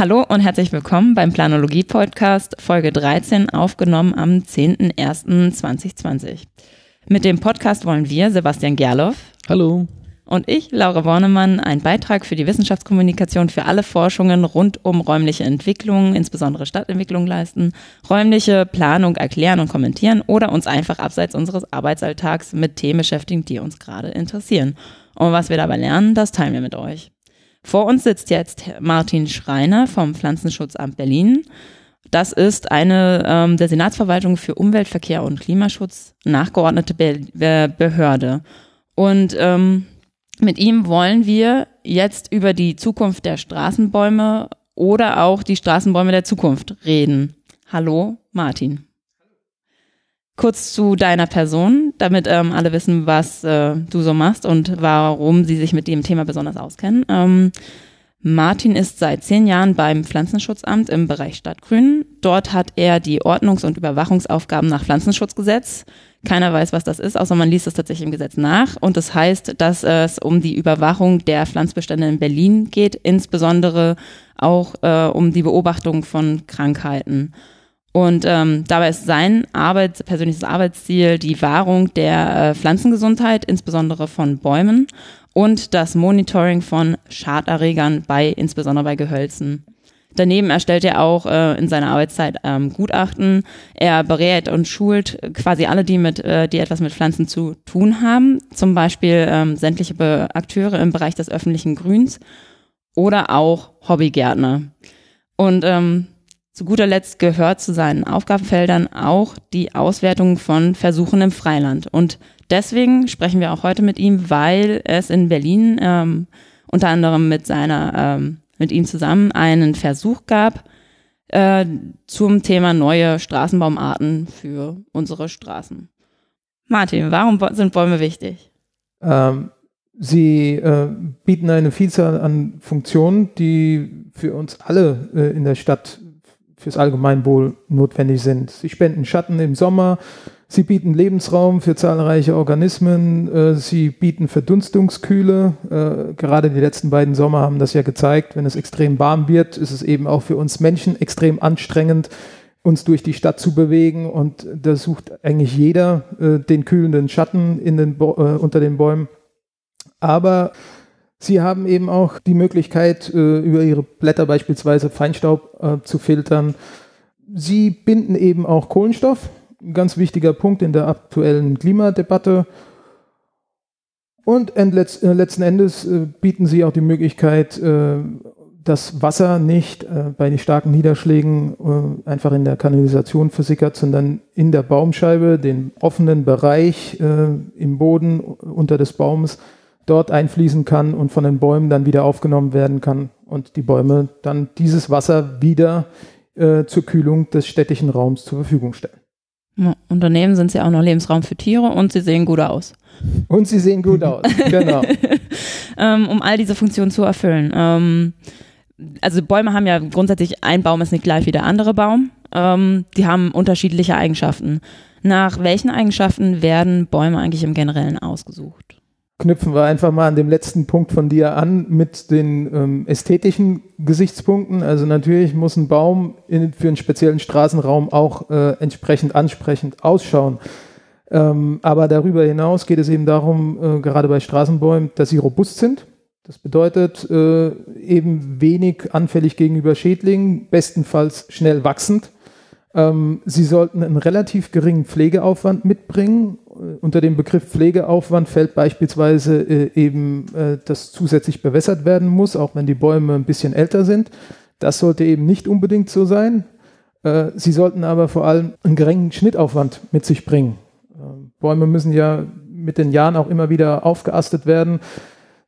Hallo und herzlich willkommen beim Planologie-Podcast Folge 13, aufgenommen am 10.01.2020. Mit dem Podcast wollen wir, Sebastian Gerloff. Hallo. Und ich, Laura Bornemann, einen Beitrag für die Wissenschaftskommunikation für alle Forschungen rund um räumliche Entwicklung, insbesondere Stadtentwicklung leisten, räumliche Planung erklären und kommentieren oder uns einfach abseits unseres Arbeitsalltags mit Themen beschäftigen, die uns gerade interessieren. Und was wir dabei lernen, das teilen wir mit euch. Vor uns sitzt jetzt Martin Schreiner vom Pflanzenschutzamt Berlin. Das ist eine ähm, der Senatsverwaltung für Umwelt, Verkehr und Klimaschutz nachgeordnete Be Be Behörde. Und ähm, mit ihm wollen wir jetzt über die Zukunft der Straßenbäume oder auch die Straßenbäume der Zukunft reden. Hallo, Martin. Kurz zu deiner Person, damit ähm, alle wissen, was äh, du so machst und warum sie sich mit dem Thema besonders auskennen. Ähm, Martin ist seit zehn Jahren beim Pflanzenschutzamt im Bereich Stadtgrün. Dort hat er die Ordnungs- und Überwachungsaufgaben nach Pflanzenschutzgesetz. Keiner weiß, was das ist, außer man liest es tatsächlich im Gesetz nach. Und das heißt, dass es um die Überwachung der Pflanzbestände in Berlin geht, insbesondere auch äh, um die Beobachtung von Krankheiten. Und ähm, dabei ist sein Arbeit, persönliches Arbeitsziel die Wahrung der äh, Pflanzengesundheit, insbesondere von Bäumen und das Monitoring von Schaderregern bei, insbesondere bei Gehölzen. Daneben erstellt er auch äh, in seiner Arbeitszeit ähm, Gutachten. Er berät und schult quasi alle, die mit, äh, die etwas mit Pflanzen zu tun haben. Zum Beispiel ähm, sämtliche Be Akteure im Bereich des öffentlichen Grüns oder auch Hobbygärtner. Und ähm, zu guter Letzt gehört zu seinen Aufgabenfeldern auch die Auswertung von Versuchen im Freiland. Und deswegen sprechen wir auch heute mit ihm, weil es in Berlin ähm, unter anderem mit seiner ähm, mit ihm zusammen einen Versuch gab äh, zum Thema neue Straßenbaumarten für unsere Straßen. Martin, warum sind Bäume wichtig? Ähm, sie äh, bieten eine Vielzahl an Funktionen, die für uns alle äh, in der Stadt fürs Allgemeinwohl notwendig sind. Sie spenden Schatten im Sommer, Sie bieten Lebensraum für zahlreiche Organismen. Äh, sie bieten Verdunstungskühle. Äh, gerade die letzten beiden Sommer haben das ja gezeigt. Wenn es extrem warm wird, ist es eben auch für uns Menschen extrem anstrengend, uns durch die Stadt zu bewegen. Und da sucht eigentlich jeder äh, den kühlenden Schatten in den unter den Bäumen. Aber Sie haben eben auch die Möglichkeit, über ihre Blätter beispielsweise Feinstaub zu filtern. Sie binden eben auch Kohlenstoff ein ganz wichtiger Punkt in der aktuellen Klimadebatte. Und äh, letzten Endes äh, bieten sie auch die Möglichkeit, äh, dass Wasser nicht bei starken Niederschlägen einfach in der Kanalisation versickert, sondern in der Baumscheibe, den offenen Bereich im Boden unter des Baumes, dort einfließen kann und von den Bäumen dann wieder aufgenommen werden kann und die Bäume dann dieses Wasser wieder zur Kühlung des städtischen Raums zur Verfügung stellen. Ja, Unternehmen sind sie auch noch Lebensraum für Tiere und sie sehen gut aus. Und sie sehen gut aus, genau. ähm, um all diese Funktionen zu erfüllen. Ähm, also Bäume haben ja grundsätzlich, ein Baum ist nicht gleich wie der andere Baum. Ähm, die haben unterschiedliche Eigenschaften. Nach welchen Eigenschaften werden Bäume eigentlich im Generellen ausgesucht? Knüpfen wir einfach mal an dem letzten Punkt von dir an mit den ähm, ästhetischen Gesichtspunkten. Also natürlich muss ein Baum in, für einen speziellen Straßenraum auch äh, entsprechend ansprechend ausschauen. Ähm, aber darüber hinaus geht es eben darum, äh, gerade bei Straßenbäumen, dass sie robust sind. Das bedeutet äh, eben wenig anfällig gegenüber Schädlingen, bestenfalls schnell wachsend. Ähm, sie sollten einen relativ geringen Pflegeaufwand mitbringen äh, unter dem Begriff Pflegeaufwand fällt beispielsweise äh, eben, äh, dass zusätzlich bewässert werden muss, auch wenn die Bäume ein bisschen älter sind. Das sollte eben nicht unbedingt so sein. Äh, sie sollten aber vor allem einen geringen Schnittaufwand mit sich bringen. Ähm, Bäume müssen ja mit den Jahren auch immer wieder aufgeastet werden.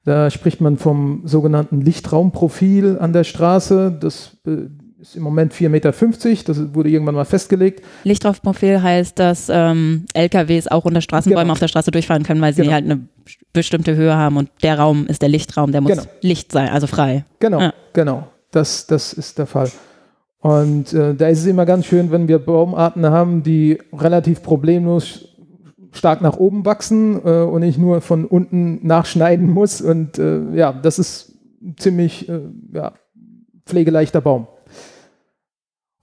Da spricht man vom sogenannten Lichtraumprofil an der Straße. Das äh, ist im Moment 4,50 Meter, das wurde irgendwann mal festgelegt. Lichtraumprofil heißt, dass ähm, LKWs auch unter Straßenbäumen genau. auf der Straße durchfahren können, weil sie genau. halt eine bestimmte Höhe haben und der Raum ist der Lichtraum, der muss genau. Licht sein, also frei. Genau, ja. genau, das, das ist der Fall. Und äh, da ist es immer ganz schön, wenn wir Baumarten haben, die relativ problemlos stark nach oben wachsen äh, und ich nur von unten nachschneiden muss. Und äh, ja, das ist ziemlich äh, ja, pflegeleichter Baum.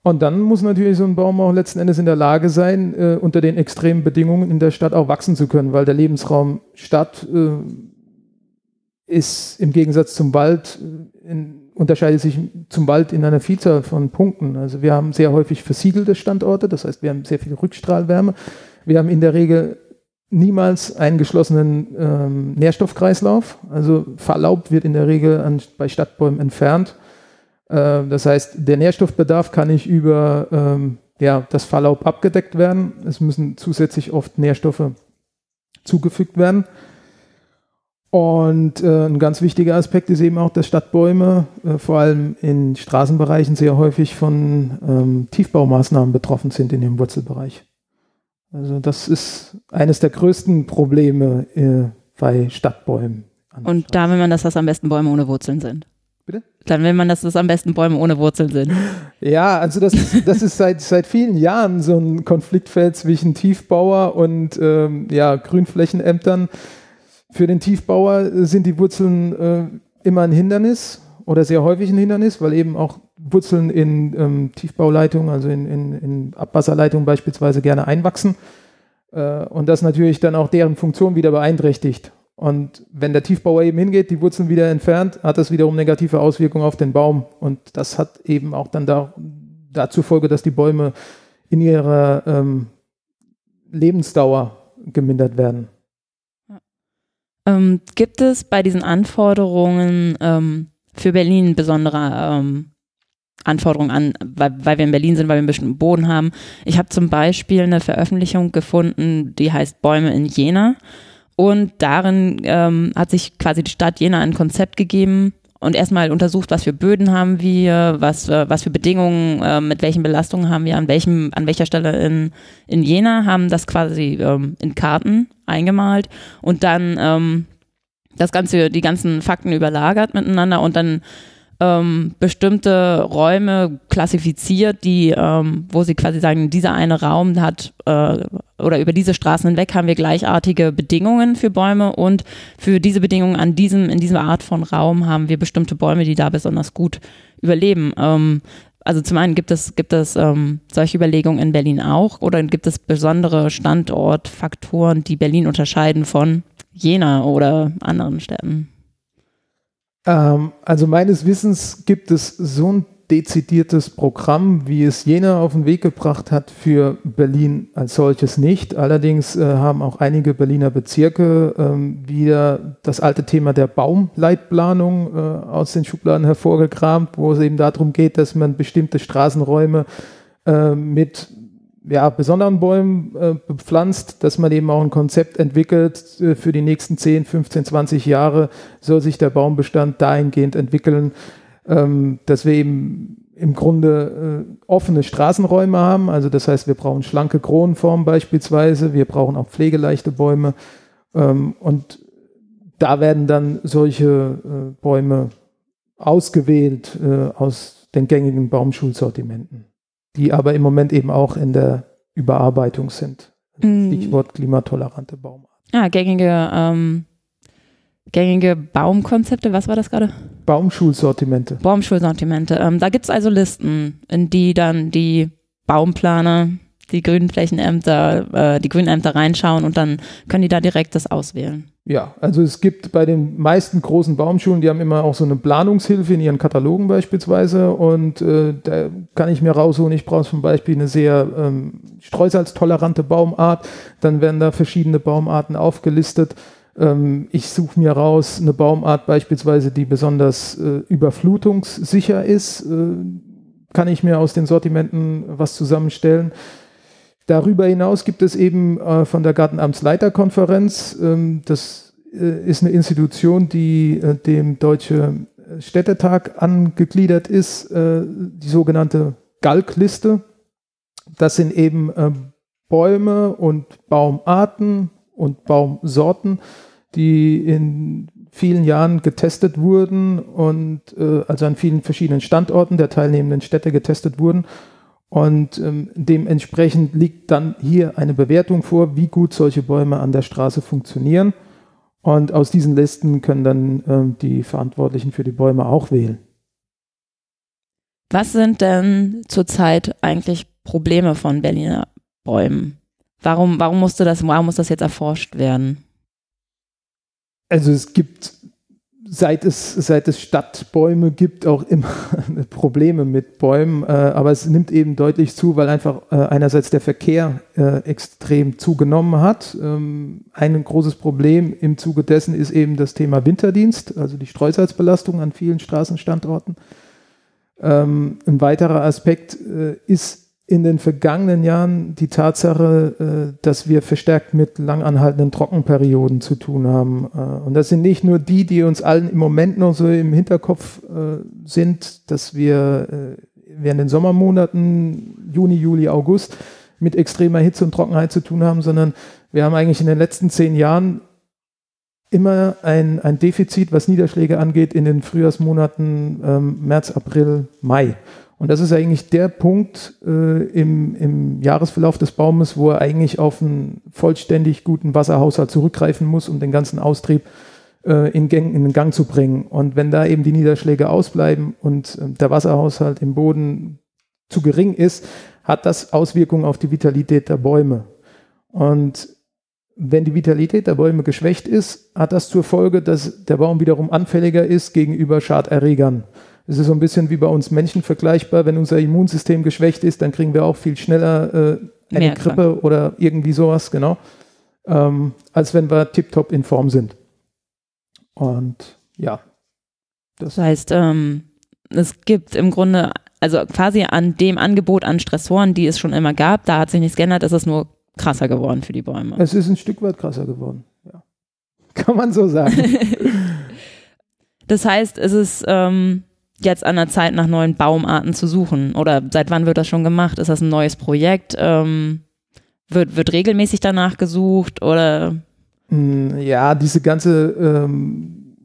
Und dann muss natürlich so ein Baum auch letzten Endes in der Lage sein, äh, unter den extremen Bedingungen in der Stadt auch wachsen zu können, weil der Lebensraum Stadt äh, ist im Gegensatz zum Wald, äh, in, unterscheidet sich zum Wald in einer Vielzahl von Punkten. Also wir haben sehr häufig versiegelte Standorte, das heißt, wir haben sehr viel Rückstrahlwärme. Wir haben in der Regel niemals einen geschlossenen ähm, Nährstoffkreislauf. Also Verlaub wird in der Regel an, bei Stadtbäumen entfernt. Äh, das heißt, der Nährstoffbedarf kann nicht über ähm, ja, das Verlaub abgedeckt werden. Es müssen zusätzlich oft Nährstoffe zugefügt werden. Und äh, ein ganz wichtiger Aspekt ist eben auch, dass Stadtbäume äh, vor allem in Straßenbereichen sehr häufig von ähm, Tiefbaumaßnahmen betroffen sind in dem Wurzelbereich. Also das ist eines der größten Probleme bei Stadtbäumen. Und da will man, dass das am besten Bäume ohne Wurzeln sind. Bitte? Dann will man, dass das am besten Bäume ohne Wurzeln sind. Ja, also das, das ist seit, seit vielen Jahren so ein Konfliktfeld zwischen Tiefbauer und ähm, ja, Grünflächenämtern. Für den Tiefbauer sind die Wurzeln äh, immer ein Hindernis oder sehr häufig ein Hindernis, weil eben auch Wurzeln in ähm, Tiefbauleitungen, also in, in, in, Abwasserleitungen beispielsweise gerne einwachsen äh, und das natürlich dann auch deren Funktion wieder beeinträchtigt. Und wenn der Tiefbauer eben hingeht, die Wurzeln wieder entfernt, hat das wiederum negative Auswirkungen auf den Baum. Und das hat eben auch dann da, dazu Folge, dass die Bäume in ihrer ähm, Lebensdauer gemindert werden. Ähm, gibt es bei diesen Anforderungen ähm, für Berlin besondere ähm, Anforderungen an, weil, weil wir in Berlin sind, weil wir einen bestimmten Boden haben. Ich habe zum Beispiel eine Veröffentlichung gefunden, die heißt Bäume in Jena. Und darin ähm, hat sich quasi die Stadt Jena ein Konzept gegeben und erstmal untersucht, was für Böden haben wir, was, äh, was für Bedingungen, äh, mit welchen Belastungen haben wir, an welchem, an welcher Stelle in, in Jena, haben das quasi ähm, in Karten eingemalt und dann ähm, das Ganze, die ganzen Fakten überlagert miteinander und dann ähm, bestimmte Räume klassifiziert, die, ähm, wo sie quasi sagen, dieser eine Raum hat äh, oder über diese Straßen hinweg haben wir gleichartige Bedingungen für Bäume und für diese Bedingungen an diesem, in dieser Art von Raum haben wir bestimmte Bäume, die da besonders gut überleben. Ähm, also zum einen gibt es, gibt es ähm, solche Überlegungen in Berlin auch oder gibt es besondere Standortfaktoren, die Berlin unterscheiden von Jena oder anderen Städten? Ähm, also meines Wissens gibt es so ein dezidiertes Programm, wie es Jena auf den Weg gebracht hat, für Berlin als solches nicht. Allerdings äh, haben auch einige Berliner Bezirke ähm, wieder das alte Thema der Baumleitplanung äh, aus den Schubladen hervorgekramt, wo es eben darum geht, dass man bestimmte Straßenräume äh, mit ja, besonderen Bäumen äh, bepflanzt, dass man eben auch ein Konzept entwickelt äh, für die nächsten 10, 15, 20 Jahre, soll sich der Baumbestand dahingehend entwickeln, ähm, dass wir eben im Grunde äh, offene Straßenräume haben. Also das heißt, wir brauchen schlanke Kronenformen beispielsweise, wir brauchen auch pflegeleichte Bäume ähm, und da werden dann solche äh, Bäume ausgewählt äh, aus den gängigen Baumschulsortimenten die aber im Moment eben auch in der Überarbeitung sind. Mm. Stichwort klimatolerante Baumarten. Ah, gängige, ähm, gängige Baumkonzepte, was war das gerade? Baumschulsortimente. Baumschulsortimente. Ähm, da gibt es also Listen, in die dann die Baumplaner, die Grünflächenämter, äh, die Grünämter reinschauen und dann können die da direkt das auswählen. Ja, also es gibt bei den meisten großen Baumschulen, die haben immer auch so eine Planungshilfe in ihren Katalogen beispielsweise und äh, da kann ich mir rausholen, ich brauche zum Beispiel eine sehr ähm, streusalztolerante Baumart, dann werden da verschiedene Baumarten aufgelistet. Ähm, ich suche mir raus eine Baumart beispielsweise, die besonders äh, überflutungssicher ist, äh, kann ich mir aus den Sortimenten was zusammenstellen. Darüber hinaus gibt es eben äh, von der Gartenamtsleiterkonferenz, ähm, das äh, ist eine Institution, die äh, dem Deutsche Städtetag angegliedert ist, äh, die sogenannte Galkliste. Das sind eben äh, Bäume und Baumarten und Baumsorten, die in vielen Jahren getestet wurden und äh, also an vielen verschiedenen Standorten der teilnehmenden Städte getestet wurden und ähm, dementsprechend liegt dann hier eine Bewertung vor, wie gut solche Bäume an der Straße funktionieren. Und aus diesen Listen können dann ähm, die Verantwortlichen für die Bäume auch wählen. Was sind denn zurzeit eigentlich Probleme von Berliner Bäumen? Warum, warum musste das, warum muss das jetzt erforscht werden? Also es gibt seit es, seit es Stadtbäume gibt, auch immer Probleme mit Bäumen, äh, aber es nimmt eben deutlich zu, weil einfach äh, einerseits der Verkehr äh, extrem zugenommen hat. Ähm, ein großes Problem im Zuge dessen ist eben das Thema Winterdienst, also die Streusalzbelastung an vielen Straßenstandorten. Ähm, ein weiterer Aspekt äh, ist in den vergangenen Jahren die Tatsache, äh, dass wir verstärkt mit langanhaltenden Trockenperioden zu tun haben. Äh, und das sind nicht nur die, die uns allen im Moment noch so im Hinterkopf äh, sind, dass wir während den Sommermonaten, Juni, Juli, August, mit extremer Hitze und Trockenheit zu tun haben, sondern wir haben eigentlich in den letzten zehn Jahren immer ein, ein Defizit, was Niederschläge angeht, in den Frühjahrsmonaten ähm, März, April, Mai. Und das ist eigentlich der Punkt äh, im, im Jahresverlauf des Baumes, wo er eigentlich auf einen vollständig guten Wasserhaushalt zurückgreifen muss, um den ganzen Austrieb äh, in, Gang, in den Gang zu bringen. Und wenn da eben die Niederschläge ausbleiben und äh, der Wasserhaushalt im Boden zu gering ist, hat das Auswirkungen auf die Vitalität der Bäume. Und wenn die Vitalität der Bäume geschwächt ist, hat das zur Folge, dass der Baum wiederum anfälliger ist gegenüber Schaderregern. Es ist so ein bisschen wie bei uns Menschen vergleichbar. Wenn unser Immunsystem geschwächt ist, dann kriegen wir auch viel schneller äh, eine Mehr Grippe krank. oder irgendwie sowas, genau, ähm, als wenn wir tiptop in Form sind. Und ja. Das, heißt, ähm, es gibt im Grunde, also quasi an dem Angebot an Stressoren, die es schon immer gab, da hat sich nichts geändert, es ist nur krasser geworden für die Bäume. Es ist ein Stück weit krasser geworden, ja. Kann man so sagen. das heißt, es ist ähm, jetzt an der Zeit, nach neuen Baumarten zu suchen? Oder seit wann wird das schon gemacht? Ist das ein neues Projekt? Ähm, wird, wird regelmäßig danach gesucht oder? Mm, ja, diese ganze ähm,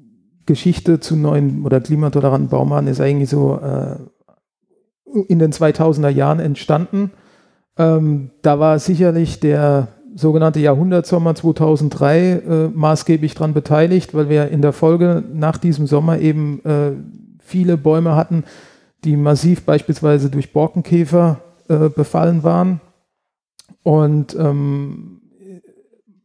Geschichte zu neuen oder klimatoleranten Baumarten ist eigentlich so äh, in den 2000er Jahren entstanden. Ähm, da war sicherlich der sogenannte Jahrhundertsommer 2003 äh, maßgeblich daran beteiligt, weil wir in der Folge nach diesem Sommer eben äh, viele Bäume hatten, die massiv beispielsweise durch Borkenkäfer äh, befallen waren. Und ähm,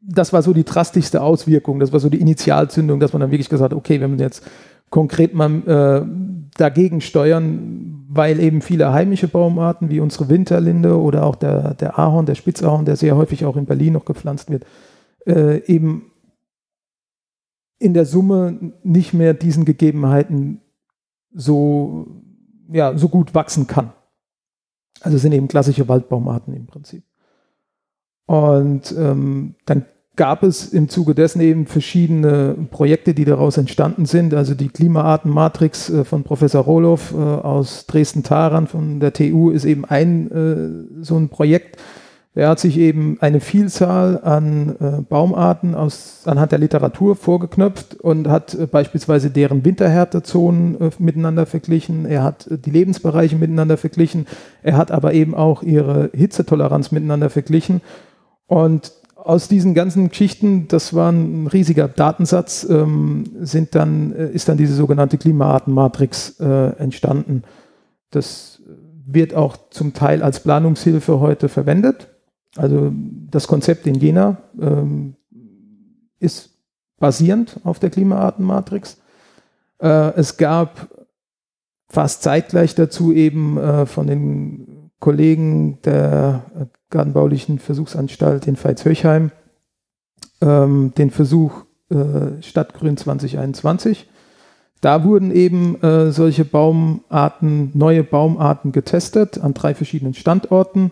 das war so die drastischste Auswirkung, das war so die Initialzündung, dass man dann wirklich gesagt hat, okay, wenn wir jetzt konkret mal äh, dagegen steuern, weil eben viele heimische Baumarten wie unsere Winterlinde oder auch der, der Ahorn, der Spitzahorn, der sehr häufig auch in Berlin noch gepflanzt wird, äh, eben in der Summe nicht mehr diesen Gegebenheiten so, ja, so gut wachsen kann. Also sind eben klassische Waldbaumarten im Prinzip. Und ähm, dann gab es im Zuge dessen eben verschiedene Projekte, die daraus entstanden sind. Also die Klimaartenmatrix äh, von Professor Roloff äh, aus Dresden-Taran von der TU ist eben ein äh, so ein Projekt, er hat sich eben eine Vielzahl an äh, Baumarten aus, anhand der Literatur vorgeknöpft und hat äh, beispielsweise deren Winterhärtezonen äh, miteinander verglichen. Er hat äh, die Lebensbereiche miteinander verglichen. Er hat aber eben auch ihre Hitzetoleranz miteinander verglichen. Und aus diesen ganzen Geschichten, das war ein riesiger Datensatz, ähm, sind dann, äh, ist dann diese sogenannte Klimaartenmatrix äh, entstanden. Das wird auch zum Teil als Planungshilfe heute verwendet. Also das Konzept in Jena ähm, ist basierend auf der Klimaartenmatrix. Äh, es gab fast zeitgleich dazu eben äh, von den Kollegen der Gartenbaulichen Versuchsanstalt in Veitshöchheim ähm, den Versuch äh, Stadtgrün 2021. Da wurden eben äh, solche Baumarten, neue Baumarten getestet an drei verschiedenen Standorten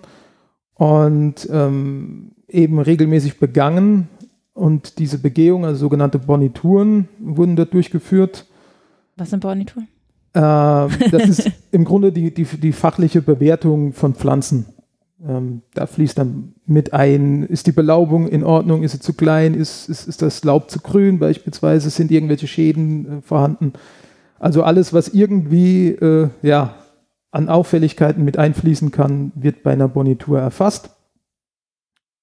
und ähm, eben regelmäßig begangen. Und diese Begehungen, also sogenannte Bonituren, wurden dort durchgeführt. Was sind Bonituren? Äh, das ist im Grunde die, die, die fachliche Bewertung von Pflanzen. Ähm, da fließt dann mit ein, ist die Belaubung in Ordnung, ist sie zu klein, ist, ist, ist das Laub zu grün beispielsweise, sind irgendwelche Schäden äh, vorhanden. Also alles, was irgendwie äh, ja, an Auffälligkeiten mit einfließen kann, wird bei einer Bonitur erfasst.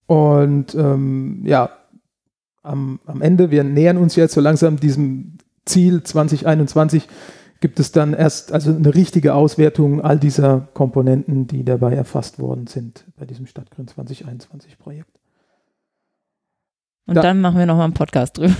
Und ähm, ja, am, am Ende, wir nähern uns jetzt so langsam diesem Ziel 2021 gibt es dann erst also eine richtige Auswertung all dieser Komponenten, die dabei erfasst worden sind bei diesem Stadtgrün 2021 Projekt. Und da, dann machen wir nochmal einen Podcast drüber.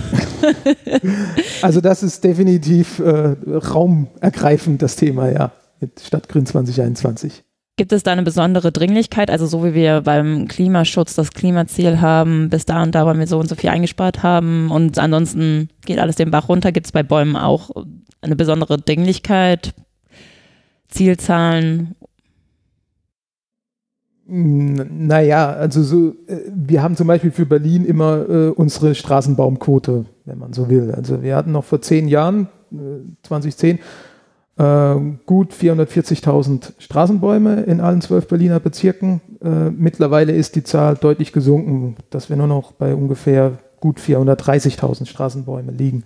also das ist definitiv äh, raumergreifend, das Thema, ja, mit Stadtgrün 2021. Gibt es da eine besondere Dringlichkeit? Also so wie wir beim Klimaschutz das Klimaziel haben, bis da und da wollen wir so und so viel eingespart haben und ansonsten geht alles den Bach runter. Gibt es bei Bäumen auch eine besondere Dringlichkeit, Zielzahlen? Naja, also so, äh, wir haben zum Beispiel für Berlin immer äh, unsere Straßenbaumquote, wenn man so will. Also wir hatten noch vor zehn Jahren, äh, 2010, äh, gut 440.000 Straßenbäume in allen zwölf Berliner Bezirken. Äh, mittlerweile ist die Zahl deutlich gesunken, dass wir nur noch bei ungefähr gut 430.000 Straßenbäume liegen.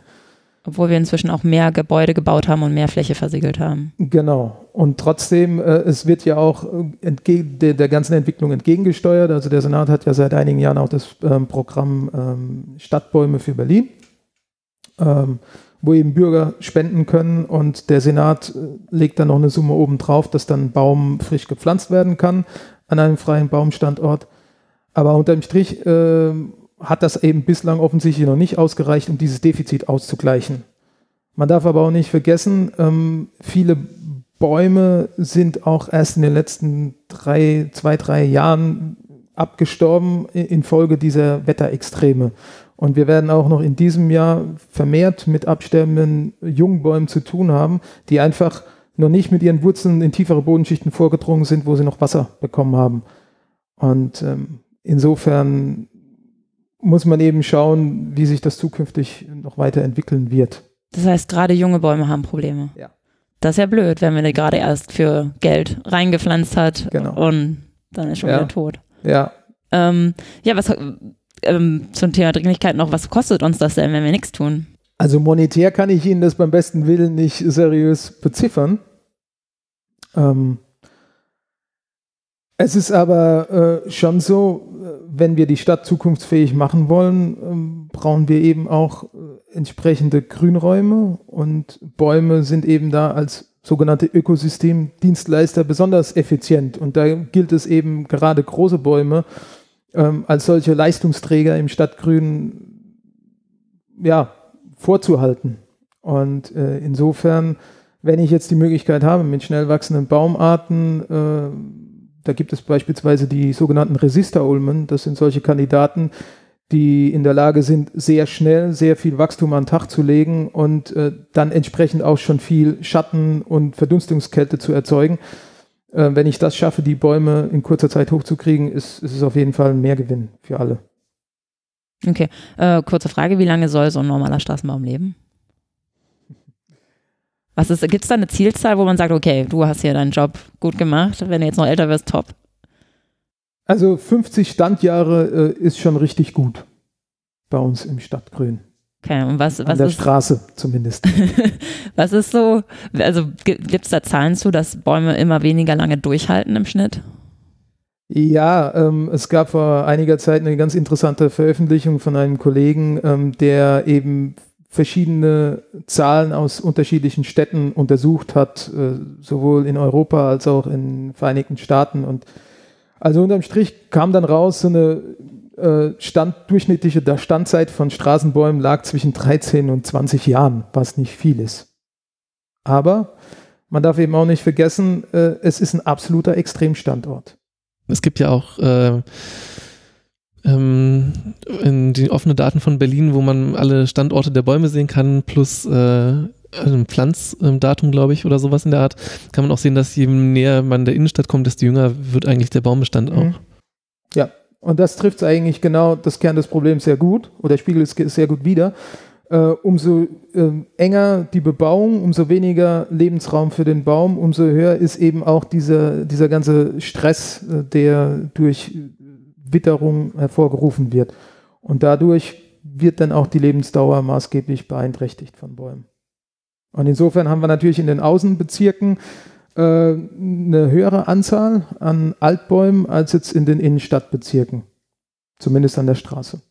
Obwohl wir inzwischen auch mehr Gebäude gebaut haben und mehr Fläche versiegelt haben. Genau. Und trotzdem, äh, es wird ja auch äh, der, der, ganzen Entwicklung entgegengesteuert. Also der Senat hat ja seit einigen Jahren auch das ähm, Programm ähm, Stadtbäume für Berlin. Ähm, wo eben Bürger spenden können und der Senat äh, legt dann noch eine Summe oben drauf, dass dann ein Baum frisch gepflanzt werden kann an einem freien Baumstandort. Aber unterm Strich äh, hat das eben bislang offensichtlich noch nicht ausgereicht, um dieses Defizit auszugleichen. Man darf aber auch nicht vergessen, ähm, viele Bäume sind auch erst in den letzten drei, zwei, drei Jahren abgestorben infolge dieser Wetterextreme. Und wir werden auch noch in diesem Jahr vermehrt mit absterbenden Jungbäumen zu tun haben, die einfach noch nicht mit ihren Wurzeln in tiefere Bodenschichten vorgedrungen sind, wo sie noch Wasser bekommen haben. Und ähm, insofern muss man eben schauen, wie sich das zukünftig noch weiterentwickeln wird. Das heißt, gerade junge Bäume haben Probleme. Ja. Das ist ja blöd, wenn man die gerade erst für Geld reingepflanzt hat genau. und dann ist schon ja. wieder tot. Ja. Ähm, ja, was ähm, zum Thema Dringlichkeit noch, was kostet uns das denn, wenn wir nichts tun? Also monetär kann ich Ihnen das beim besten Willen nicht seriös beziffern. Ähm, es ist aber äh, schon so, wenn wir die Stadt zukunftsfähig machen wollen, ähm, brauchen wir eben auch äh, entsprechende Grünräume und Bäume sind eben da als sogenannte Ökosystemdienstleister besonders effizient. Und da gilt es eben gerade große Bäume ähm, als solche Leistungsträger im Stadtgrün ja, vorzuhalten. Und äh, insofern, wenn ich jetzt die Möglichkeit habe, mit schnell wachsenden Baumarten, äh, da gibt es beispielsweise die sogenannten Resisterulmen, das sind solche Kandidaten, die in der Lage sind, sehr schnell sehr viel Wachstum an den Tag zu legen und äh, dann entsprechend auch schon viel Schatten und Verdunstungskälte zu erzeugen äh, wenn ich das schaffe, die Bäume in kurzer Zeit hochzukriegen, ist, ist es auf jeden Fall ein Mehrgewinn für alle. Okay, äh, kurze Frage, wie lange soll so ein normaler Straßenbaum leben? Was ist, gibt es da eine Zielzahl, wo man sagt, okay, du hast hier deinen Job gut gemacht, wenn du jetzt noch älter wirst, top? Also 50 Standjahre äh, ist schon richtig gut bei uns im Stadtgrün. Okay, und was, was An der ist, Straße zumindest. was ist so, also gibt es da Zahlen zu, dass Bäume immer weniger lange durchhalten im Schnitt? Ja, ähm, es gab vor einiger Zeit eine ganz interessante Veröffentlichung von einem Kollegen, ähm, der eben verschiedene Zahlen aus unterschiedlichen Städten untersucht hat, äh, sowohl in Europa als auch in Vereinigten Staaten. Und also unterm Strich kam dann raus, so eine äh, Stand, durchschnittliche Standzeit von Straßenbäumen lag zwischen 13 und 20 Jahren, was nicht viel ist. Aber man darf eben auch nicht vergessen, äh, es ist ein absoluter Extremstandort. Es gibt ja auch äh, ähm, die offenen Daten von Berlin, wo man alle Standorte der Bäume sehen kann, plus äh, ein Pflanzdatum, glaube ich, oder sowas in der Art, kann man auch sehen, dass je näher man der Innenstadt kommt, desto jünger wird eigentlich der Baumbestand auch. Mhm. Ja, und das trifft eigentlich genau das Kern des Problems sehr gut oder spiegelt es sehr gut wider. Äh, umso äh, enger die Bebauung, umso weniger Lebensraum für den Baum, umso höher ist eben auch dieser, dieser ganze Stress, äh, der durch Witterung hervorgerufen wird. Und dadurch wird dann auch die Lebensdauer maßgeblich beeinträchtigt von Bäumen. Und insofern haben wir natürlich in den Außenbezirken äh, eine höhere Anzahl an Altbäumen als jetzt in den Innenstadtbezirken. Zumindest an der Straße.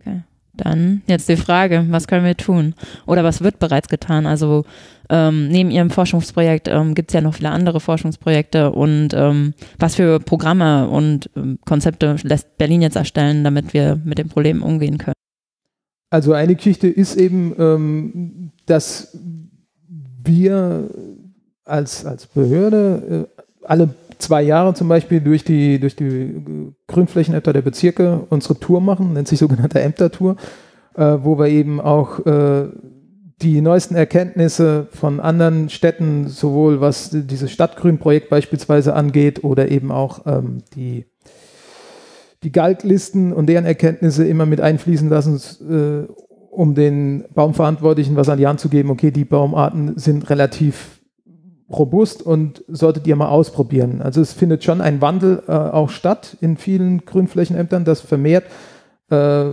Okay. Dann jetzt die Frage, was können wir tun? Oder was wird bereits getan? Also ähm, neben Ihrem Forschungsprojekt ähm, gibt es ja noch viele andere Forschungsprojekte und ähm, was für Programme und ähm, Konzepte lässt Berlin jetzt erstellen, damit wir mit dem Problem umgehen können? Also eine Geschichte ist eben, ähm, dass wir als, als Behörde äh, alle zwei Jahre zum Beispiel durch die, durch die Grünflächenämter der Bezirke unsere Tour machen, nennt sich sogenannte Ämtertour, äh, wo wir eben auch äh, die neuesten Erkenntnisse von anderen Städten, sowohl was dieses Stadtgrünprojekt beispielsweise angeht oder eben auch ähm, die, die Galtlisten und deren Erkenntnisse immer mit einfließen lassen, äh, um den Baumverantwortlichen was an die Hand zu geben, okay, die Baumarten sind relativ robust und solltet ihr mal ausprobieren. Also es findet schon ein Wandel äh, auch statt in vielen Grünflächenämtern, dass vermehrt äh,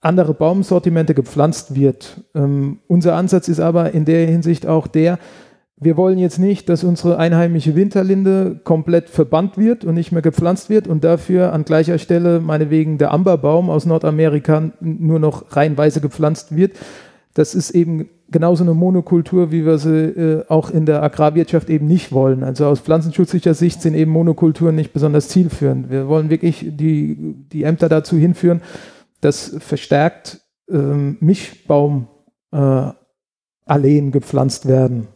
andere Baumsortimente gepflanzt wird. Ähm, unser Ansatz ist aber in der Hinsicht auch der, wir wollen jetzt nicht, dass unsere einheimische Winterlinde komplett verbannt wird und nicht mehr gepflanzt wird und dafür an gleicher Stelle meinetwegen der Amberbaum aus Nordamerika nur noch reihenweise gepflanzt wird. Das ist eben genauso eine Monokultur, wie wir sie äh, auch in der Agrarwirtschaft eben nicht wollen. Also aus pflanzenschutzlicher Sicht sind eben Monokulturen nicht besonders zielführend. Wir wollen wirklich die, die Ämter dazu hinführen, dass verstärkt ähm, Mischbaumalleen äh, gepflanzt werden,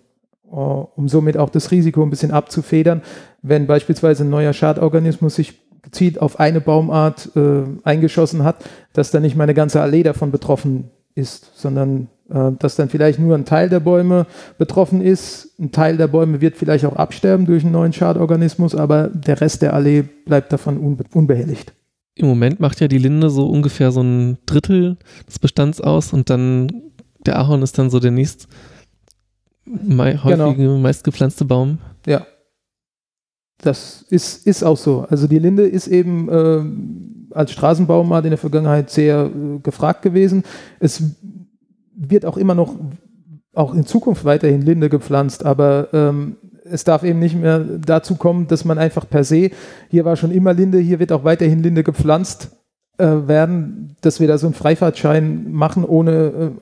um somit auch das Risiko ein bisschen abzufedern, wenn beispielsweise ein neuer Schadorganismus sich gezielt auf eine Baumart äh, eingeschossen hat, dass dann nicht meine ganze Allee davon betroffen ist, sondern äh, dass dann vielleicht nur ein Teil der Bäume betroffen ist. Ein Teil der Bäume wird vielleicht auch absterben durch einen neuen Schadorganismus, aber der Rest der Allee bleibt davon unbe unbehelligt. Im Moment macht ja die Linde so ungefähr so ein Drittel des Bestands aus und dann der Ahorn ist dann so der nächst häufige, genau. meistgepflanzte Baum. Ja. Das ist, ist auch so. Also die Linde ist eben äh, als Straßenbaumart in der Vergangenheit sehr äh, gefragt gewesen. Es wird auch immer noch, auch in Zukunft weiterhin Linde gepflanzt, aber ähm, es darf eben nicht mehr dazu kommen, dass man einfach per se, hier war schon immer Linde, hier wird auch weiterhin Linde gepflanzt äh, werden, dass wir da so einen Freifahrtschein machen, ohne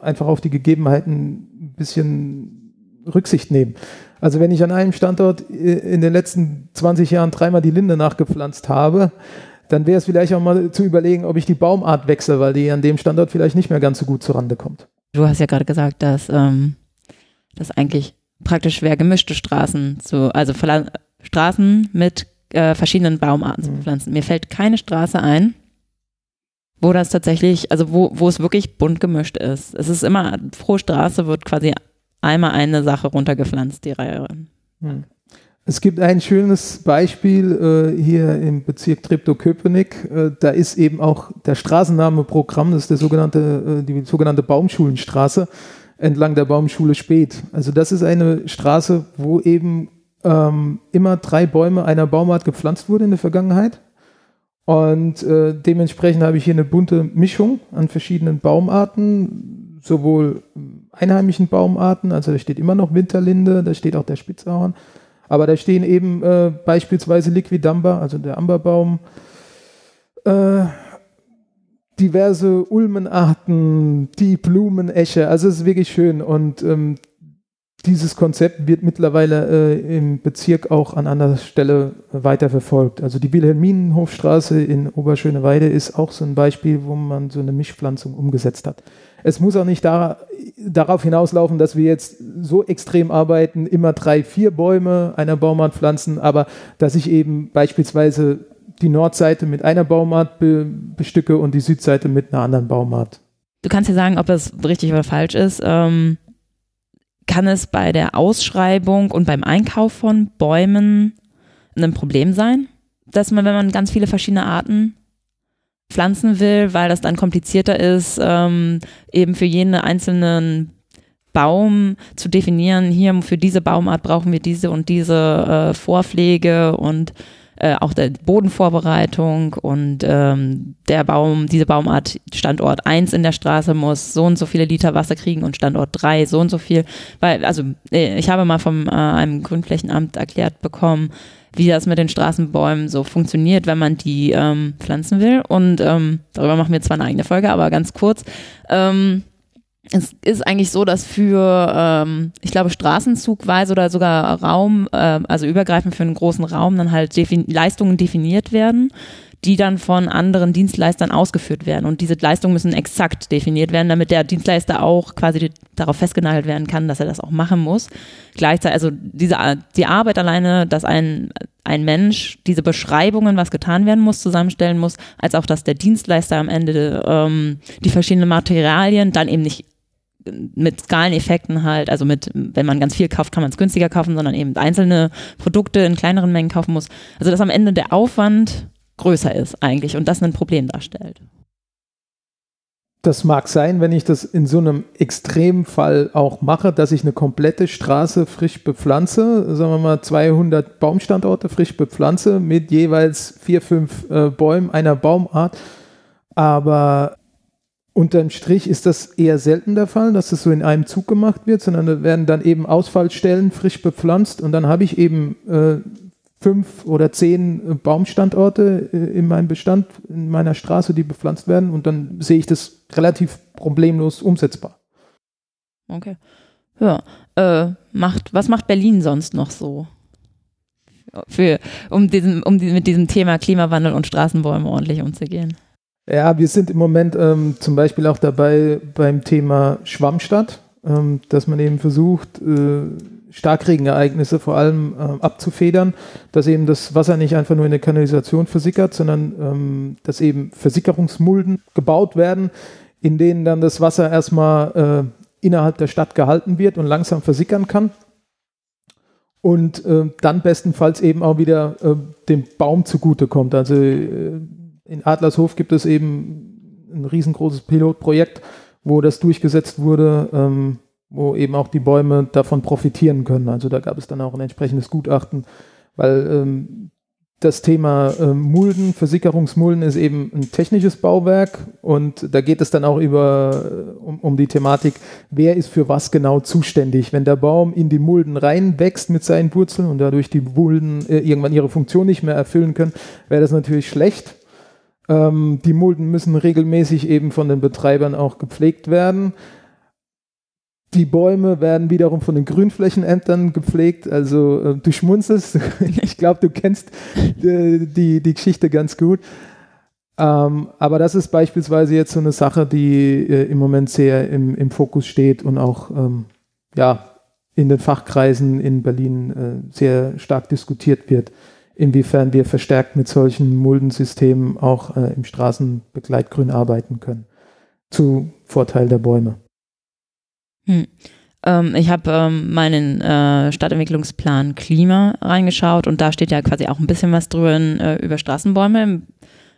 äh, einfach auf die Gegebenheiten ein bisschen Rücksicht nehmen. Also wenn ich an einem Standort äh, in den letzten 20 Jahren dreimal die Linde nachgepflanzt habe, dann wäre es vielleicht auch mal zu überlegen, ob ich die Baumart wechsle, weil die an dem Standort vielleicht nicht mehr ganz so gut zurande kommt. Du hast ja gerade gesagt, dass ähm, das eigentlich praktisch schwer gemischte Straßen zu, also Straßen mit äh, verschiedenen Baumarten mhm. zu pflanzen. Mir fällt keine Straße ein, wo das tatsächlich, also wo, wo es wirklich bunt gemischt ist. Es ist immer, pro Straße wird quasi einmal eine Sache runtergepflanzt, die Reihe. Mhm. Es gibt ein schönes Beispiel äh, hier im Bezirk Treptow-Köpenick. Äh, da ist eben auch der Straßennahmeprogramm, das ist der sogenannte, äh, die sogenannte Baumschulenstraße entlang der Baumschule Spät. Also das ist eine Straße, wo eben ähm, immer drei Bäume einer Baumart gepflanzt wurden in der Vergangenheit. Und äh, dementsprechend habe ich hier eine bunte Mischung an verschiedenen Baumarten, sowohl einheimischen Baumarten, also da steht immer noch Winterlinde, da steht auch der Spitzahorn, aber da stehen eben äh, beispielsweise Liquidamba, also der Amberbaum, äh, diverse Ulmenarten, die Blumenesche. Also es ist wirklich schön und ähm, dieses Konzept wird mittlerweile äh, im Bezirk auch an anderer Stelle weiterverfolgt. Also die Wilhelminenhofstraße in Oberschöneweide ist auch so ein Beispiel, wo man so eine Mischpflanzung umgesetzt hat. Es muss auch nicht da, darauf hinauslaufen, dass wir jetzt so extrem arbeiten, immer drei, vier Bäume einer Baumart pflanzen, aber dass ich eben beispielsweise die Nordseite mit einer Baumart be bestücke und die Südseite mit einer anderen Baumart. Du kannst ja sagen, ob das richtig oder falsch ist. Ähm, kann es bei der Ausschreibung und beim Einkauf von Bäumen ein Problem sein, dass man, wenn man ganz viele verschiedene Arten pflanzen will, weil das dann komplizierter ist, ähm, eben für jeden einzelnen Baum zu definieren, hier für diese Baumart brauchen wir diese und diese äh, Vorpflege und äh, auch der Bodenvorbereitung und ähm, der Baum, diese Baumart Standort 1 in der Straße muss so und so viele Liter Wasser kriegen und Standort 3 so und so viel. Weil, also äh, ich habe mal von äh, einem Grünflächenamt erklärt bekommen, wie das mit den Straßenbäumen so funktioniert, wenn man die ähm, pflanzen will. Und ähm, darüber machen wir zwar eine eigene Folge, aber ganz kurz. Ähm, es ist eigentlich so, dass für, ähm, ich glaube, straßenzugweise oder sogar Raum, äh, also übergreifend für einen großen Raum, dann halt defin Leistungen definiert werden, die dann von anderen Dienstleistern ausgeführt werden. Und diese Leistungen müssen exakt definiert werden, damit der Dienstleister auch quasi darauf festgenagelt werden kann, dass er das auch machen muss. Gleichzeitig, also diese, die Arbeit alleine, dass ein, ein Mensch diese Beschreibungen, was getan werden muss, zusammenstellen muss, als auch, dass der Dienstleister am Ende ähm, die verschiedenen Materialien dann eben nicht mit Skaleneffekten halt, also mit, wenn man ganz viel kauft, kann man es günstiger kaufen, sondern eben einzelne Produkte in kleineren Mengen kaufen muss. Also dass am Ende der Aufwand größer ist eigentlich und das ein Problem darstellt. Das mag sein, wenn ich das in so einem Extremfall auch mache, dass ich eine komplette Straße frisch bepflanze, sagen wir mal 200 Baumstandorte frisch bepflanze mit jeweils vier, fünf äh, Bäumen einer Baumart. Aber Unterm Strich ist das eher selten der Fall, dass das so in einem Zug gemacht wird, sondern da werden dann eben Ausfallstellen frisch bepflanzt und dann habe ich eben äh, fünf oder zehn äh, Baumstandorte äh, in meinem Bestand, in meiner Straße, die bepflanzt werden und dann sehe ich das relativ problemlos umsetzbar. Okay. Ja, äh, macht, was macht Berlin sonst noch so? Für, um, diesen, um die, mit diesem Thema Klimawandel und Straßenbäume ordentlich umzugehen. Ja, wir sind im Moment ähm, zum Beispiel auch dabei beim Thema Schwammstadt, ähm, dass man eben versucht, äh, Starkregenereignisse vor allem äh, abzufedern, dass eben das Wasser nicht einfach nur in der Kanalisation versickert, sondern ähm, dass eben Versickerungsmulden gebaut werden, in denen dann das Wasser erstmal äh, innerhalb der Stadt gehalten wird und langsam versickern kann. Und äh, dann bestenfalls eben auch wieder äh, dem Baum zugutekommt. Also äh, in Adlershof gibt es eben ein riesengroßes Pilotprojekt, wo das durchgesetzt wurde, ähm, wo eben auch die Bäume davon profitieren können. Also da gab es dann auch ein entsprechendes Gutachten, weil ähm, das Thema ähm, Mulden, Versickerungsmulden ist eben ein technisches Bauwerk und da geht es dann auch über äh, um, um die Thematik, wer ist für was genau zuständig. Wenn der Baum in die Mulden reinwächst mit seinen Wurzeln und dadurch die Mulden äh, irgendwann ihre Funktion nicht mehr erfüllen können, wäre das natürlich schlecht. Ähm, die Mulden müssen regelmäßig eben von den Betreibern auch gepflegt werden. Die Bäume werden wiederum von den Grünflächenämtern gepflegt. Also äh, du schmunzelst. ich glaube, du kennst äh, die, die Geschichte ganz gut. Ähm, aber das ist beispielsweise jetzt so eine Sache, die äh, im Moment sehr im, im Fokus steht und auch ähm, ja, in den Fachkreisen in Berlin äh, sehr stark diskutiert wird inwiefern wir verstärkt mit solchen Muldensystemen auch äh, im Straßenbegleitgrün arbeiten können. Zu Vorteil der Bäume. Hm. Ähm, ich habe ähm, meinen äh, Stadtentwicklungsplan Klima reingeschaut und da steht ja quasi auch ein bisschen was drüber äh, über Straßenbäume.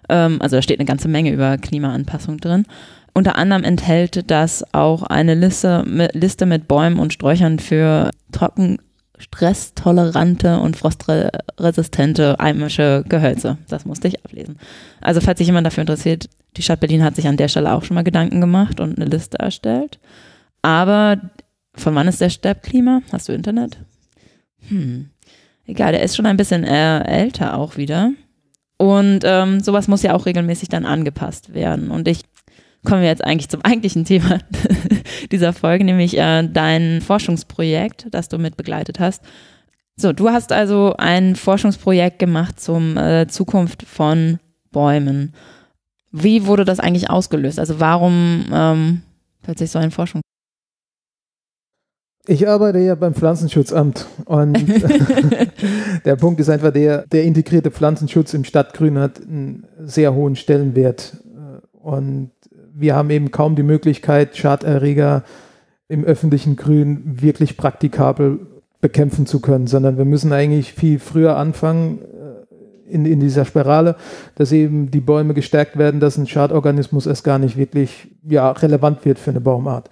Ähm, also da steht eine ganze Menge über Klimaanpassung drin. Unter anderem enthält das auch eine Liste mit, Liste mit Bäumen und Sträuchern für trocken stresstolerante und frostresistente heimische Gehölze. Das musste ich ablesen. Also falls sich jemand dafür interessiert, die Stadt Berlin hat sich an der Stelle auch schon mal Gedanken gemacht und eine Liste erstellt. Aber von wann ist der Steppklima? Hast du Internet? Hm. Egal, der ist schon ein bisschen äh, älter auch wieder. Und ähm, sowas muss ja auch regelmäßig dann angepasst werden. Und ich kommen wir jetzt eigentlich zum eigentlichen Thema dieser Folge, nämlich äh, dein Forschungsprojekt, das du mit begleitet hast. So, du hast also ein Forschungsprojekt gemacht zum äh, Zukunft von Bäumen. Wie wurde das eigentlich ausgelöst? Also warum ähm, plötzlich so ein Forschung? Ich arbeite ja beim Pflanzenschutzamt und der Punkt ist einfach der, der integrierte Pflanzenschutz im Stadtgrün hat einen sehr hohen Stellenwert und wir haben eben kaum die Möglichkeit, Schaderreger im öffentlichen Grün wirklich praktikabel bekämpfen zu können, sondern wir müssen eigentlich viel früher anfangen äh, in, in dieser Spirale, dass eben die Bäume gestärkt werden, dass ein Schadorganismus erst gar nicht wirklich ja, relevant wird für eine Baumart.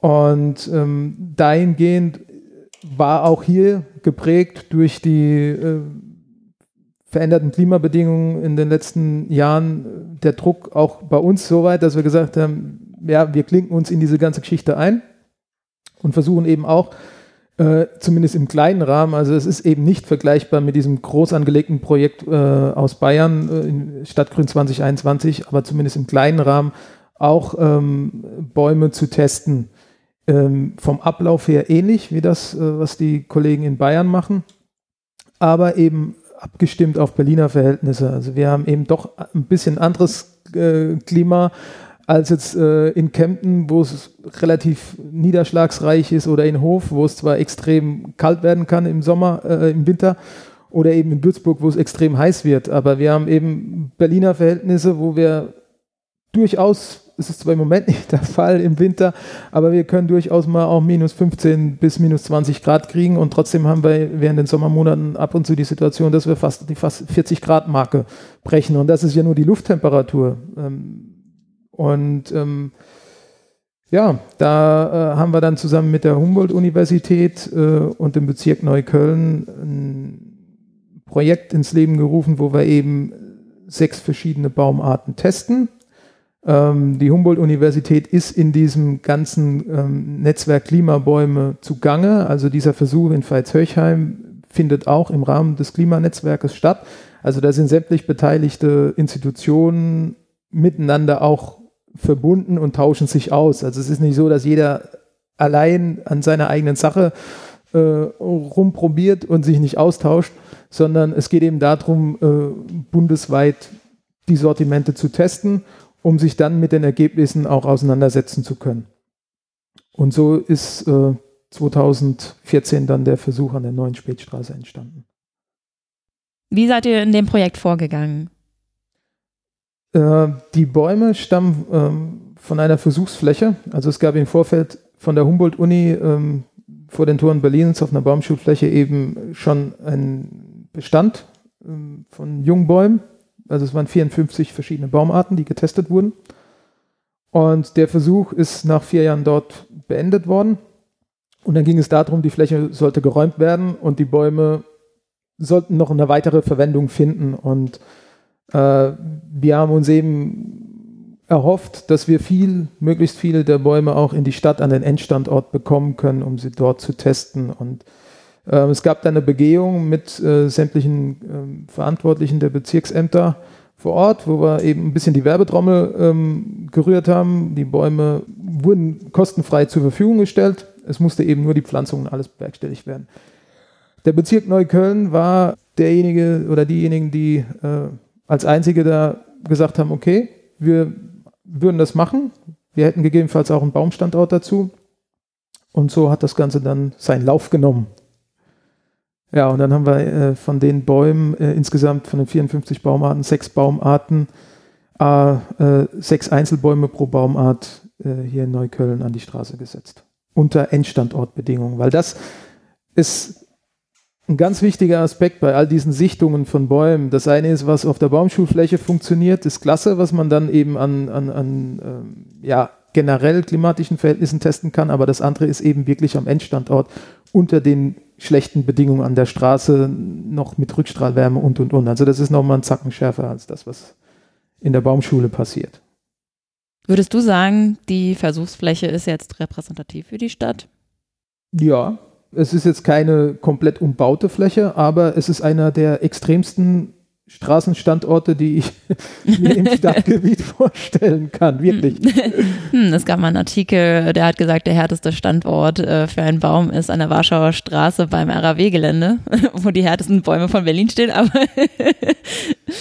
Und ähm, dahingehend war auch hier geprägt durch die äh, veränderten Klimabedingungen in den letzten Jahren der Druck auch bei uns so weit, dass wir gesagt haben, ja, wir klinken uns in diese ganze Geschichte ein und versuchen eben auch, äh, zumindest im kleinen Rahmen, also es ist eben nicht vergleichbar mit diesem groß angelegten Projekt äh, aus Bayern äh, in Stadtgrün 2021, aber zumindest im kleinen Rahmen auch ähm, Bäume zu testen. Ähm, vom Ablauf her ähnlich wie das, äh, was die Kollegen in Bayern machen, aber eben abgestimmt auf Berliner Verhältnisse. Also wir haben eben doch ein bisschen anderes äh, Klima als jetzt äh, in Kempten, wo es relativ niederschlagsreich ist oder in Hof, wo es zwar extrem kalt werden kann im Sommer, äh, im Winter oder eben in Würzburg, wo es extrem heiß wird. Aber wir haben eben Berliner Verhältnisse, wo wir durchaus, es ist zwar im Moment nicht der Fall im Winter, aber wir können durchaus mal auch minus 15 bis minus 20 Grad kriegen und trotzdem haben wir während den Sommermonaten ab und zu die Situation, dass wir fast die fast 40 Grad Marke brechen und das ist ja nur die Lufttemperatur. Ähm, und ähm, ja, da äh, haben wir dann zusammen mit der Humboldt-Universität äh, und dem Bezirk Neukölln ein Projekt ins Leben gerufen, wo wir eben sechs verschiedene Baumarten testen die Humboldt-Universität ist in diesem ganzen ähm, Netzwerk Klimabäume zugange. Also dieser Versuch in Veitshöchheim findet auch im Rahmen des Klimanetzwerkes statt. Also da sind sämtlich beteiligte Institutionen miteinander auch verbunden und tauschen sich aus. Also es ist nicht so, dass jeder allein an seiner eigenen Sache äh, rumprobiert und sich nicht austauscht, sondern es geht eben darum, äh, bundesweit die Sortimente zu testen um sich dann mit den Ergebnissen auch auseinandersetzen zu können. Und so ist äh, 2014 dann der Versuch an der neuen Spätstraße entstanden. Wie seid ihr in dem Projekt vorgegangen? Äh, die Bäume stammen ähm, von einer Versuchsfläche. Also es gab im Vorfeld von der Humboldt-Uni ähm, vor den Toren Berlins auf einer Baumschulfläche eben schon einen Bestand ähm, von Jungbäumen, also es waren 54 verschiedene Baumarten, die getestet wurden. Und der Versuch ist nach vier Jahren dort beendet worden. Und dann ging es darum, die Fläche sollte geräumt werden und die Bäume sollten noch eine weitere Verwendung finden. Und äh, wir haben uns eben erhofft, dass wir viel, möglichst viele der Bäume auch in die Stadt an den Endstandort bekommen können, um sie dort zu testen. Und es gab dann eine Begehung mit äh, sämtlichen äh, Verantwortlichen der Bezirksämter vor Ort, wo wir eben ein bisschen die Werbetrommel ähm, gerührt haben. Die Bäume wurden kostenfrei zur Verfügung gestellt. Es musste eben nur die Pflanzung und alles bewerkstelligt werden. Der Bezirk Neukölln war derjenige oder diejenigen, die äh, als einzige da gesagt haben, okay, wir würden das machen. Wir hätten gegebenenfalls auch einen Baumstandort dazu. Und so hat das Ganze dann seinen Lauf genommen. Ja, und dann haben wir äh, von den Bäumen äh, insgesamt von den 54 Baumarten sechs Baumarten, äh, sechs Einzelbäume pro Baumart äh, hier in Neukölln an die Straße gesetzt. Unter Endstandortbedingungen, weil das ist ein ganz wichtiger Aspekt bei all diesen Sichtungen von Bäumen. Das eine ist, was auf der Baumschulfläche funktioniert, ist klasse, was man dann eben an, an, an ähm, ja, generell klimatischen Verhältnissen testen kann, aber das andere ist eben wirklich am Endstandort unter den schlechten Bedingungen an der Straße noch mit Rückstrahlwärme und und und. Also das ist nochmal ein Zacken schärfer als das, was in der Baumschule passiert. Würdest du sagen, die Versuchsfläche ist jetzt repräsentativ für die Stadt? Ja, es ist jetzt keine komplett umbaute Fläche, aber es ist einer der extremsten Straßenstandorte, die ich mir im Stadtgebiet vorstellen kann, wirklich. Hm, es gab mal einen Artikel, der hat gesagt, der härteste Standort äh, für einen Baum ist an der Warschauer Straße beim RAW-Gelände, wo die härtesten Bäume von Berlin stehen. Aber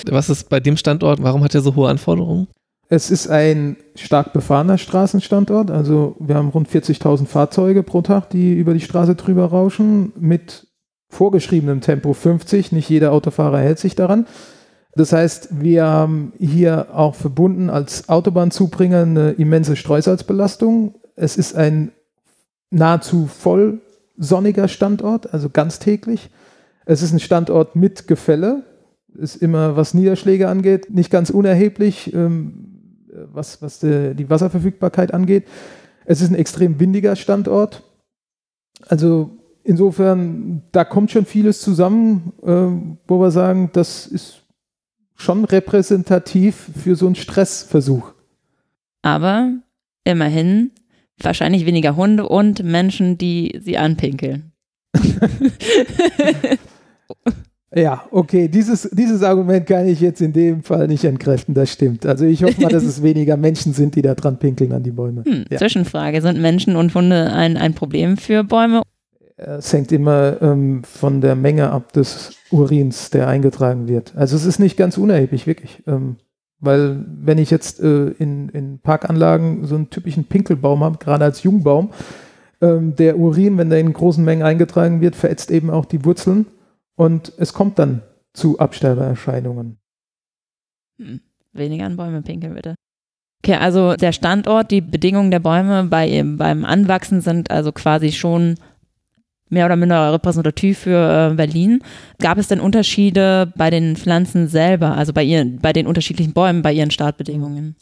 Was ist bei dem Standort, warum hat er so hohe Anforderungen? Es ist ein stark befahrener Straßenstandort, also wir haben rund 40.000 Fahrzeuge pro Tag, die über die Straße drüber rauschen, mit vorgeschriebenem Tempo 50. Nicht jeder Autofahrer hält sich daran. Das heißt, wir haben hier auch verbunden als Autobahnzubringer eine immense Streusalzbelastung. Es ist ein nahezu voll sonniger Standort, also ganztäglich. Es ist ein Standort mit Gefälle. Ist immer, was Niederschläge angeht, nicht ganz unerheblich, ähm, was, was die, die Wasserverfügbarkeit angeht. Es ist ein extrem windiger Standort. Also insofern, da kommt schon vieles zusammen, äh, wo wir sagen, das ist schon repräsentativ für so einen Stressversuch. Aber immerhin wahrscheinlich weniger Hunde und Menschen, die sie anpinkeln. Ja, okay, dieses, dieses Argument kann ich jetzt in dem Fall nicht entkräften, das stimmt. Also ich hoffe mal, dass es weniger Menschen sind, die da dran pinkeln an die Bäume. Hm, ja. Zwischenfrage, sind Menschen und Hunde ein, ein Problem für Bäume? Es hängt immer ähm, von der Menge ab des Urins, der eingetragen wird. Also es ist nicht ganz unerheblich, wirklich. Ähm, weil wenn ich jetzt äh, in, in Parkanlagen so einen typischen Pinkelbaum habe, gerade als Jungbaum, ähm, der Urin, wenn der in großen Mengen eingetragen wird, verätzt eben auch die Wurzeln und es kommt dann zu Absterbeerscheinungen. Hm. Weniger an Bäume pinkeln, bitte. Okay, also der Standort, die Bedingungen der Bäume bei, beim Anwachsen sind also quasi schon mehr oder minder repräsentativ für äh, Berlin. Gab es denn Unterschiede bei den Pflanzen selber, also bei ihren, bei den unterschiedlichen Bäumen, bei ihren Startbedingungen?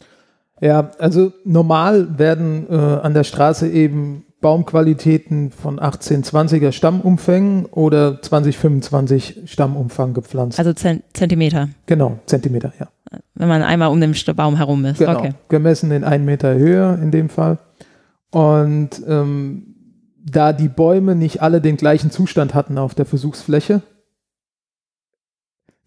Ja, also normal werden äh, an der Straße eben Baumqualitäten von 1820er Stammumfängen oder 2025 Stammumfang gepflanzt. Also Zentimeter. Genau, Zentimeter, ja. Wenn man einmal um den Baum herum ist. Genau, okay. gemessen in einen Meter Höhe in dem Fall. Und ähm, da die Bäume nicht alle den gleichen Zustand hatten auf der Versuchsfläche,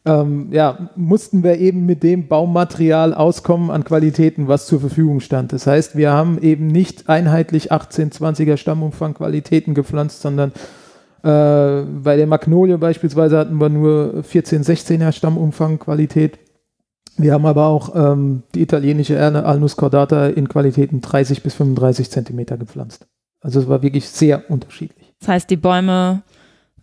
ähm, ja, mussten wir eben mit dem Baumaterial auskommen an Qualitäten, was zur Verfügung stand. Das heißt, wir haben eben nicht einheitlich 1820er Stammumfang Qualitäten gepflanzt, sondern äh, bei der Magnolie beispielsweise hatten wir nur 14, 16er Stammumfang Qualität. Wir haben aber auch ähm, die italienische Erne Alnus cordata in Qualitäten 30 bis 35 Zentimeter gepflanzt. Also es war wirklich sehr unterschiedlich. Das heißt, die Bäume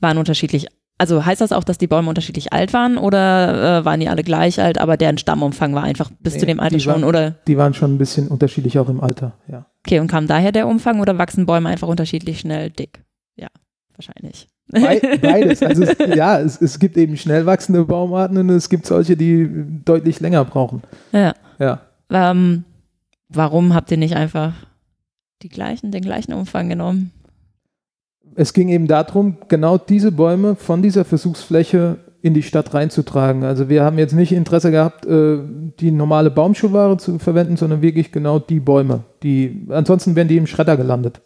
waren unterschiedlich also heißt das auch, dass die Bäume unterschiedlich alt waren oder äh, waren die alle gleich alt, aber deren Stammumfang war einfach bis nee, zu dem Alter schon, waren, oder? Die waren schon ein bisschen unterschiedlich auch im Alter, ja. Okay, und kam daher der Umfang oder wachsen Bäume einfach unterschiedlich schnell dick? Ja, wahrscheinlich. Beides. Also es, ja, es, es gibt eben schnell wachsende Baumarten und es gibt solche, die deutlich länger brauchen. Ja. Ja. Ähm, warum habt ihr nicht einfach die gleichen, den gleichen Umfang genommen? es ging eben darum, genau diese Bäume von dieser Versuchsfläche in die Stadt reinzutragen. Also wir haben jetzt nicht Interesse gehabt, äh, die normale Baumschuhware zu verwenden, sondern wirklich genau die Bäume. Die, ansonsten wären die im Schredder gelandet.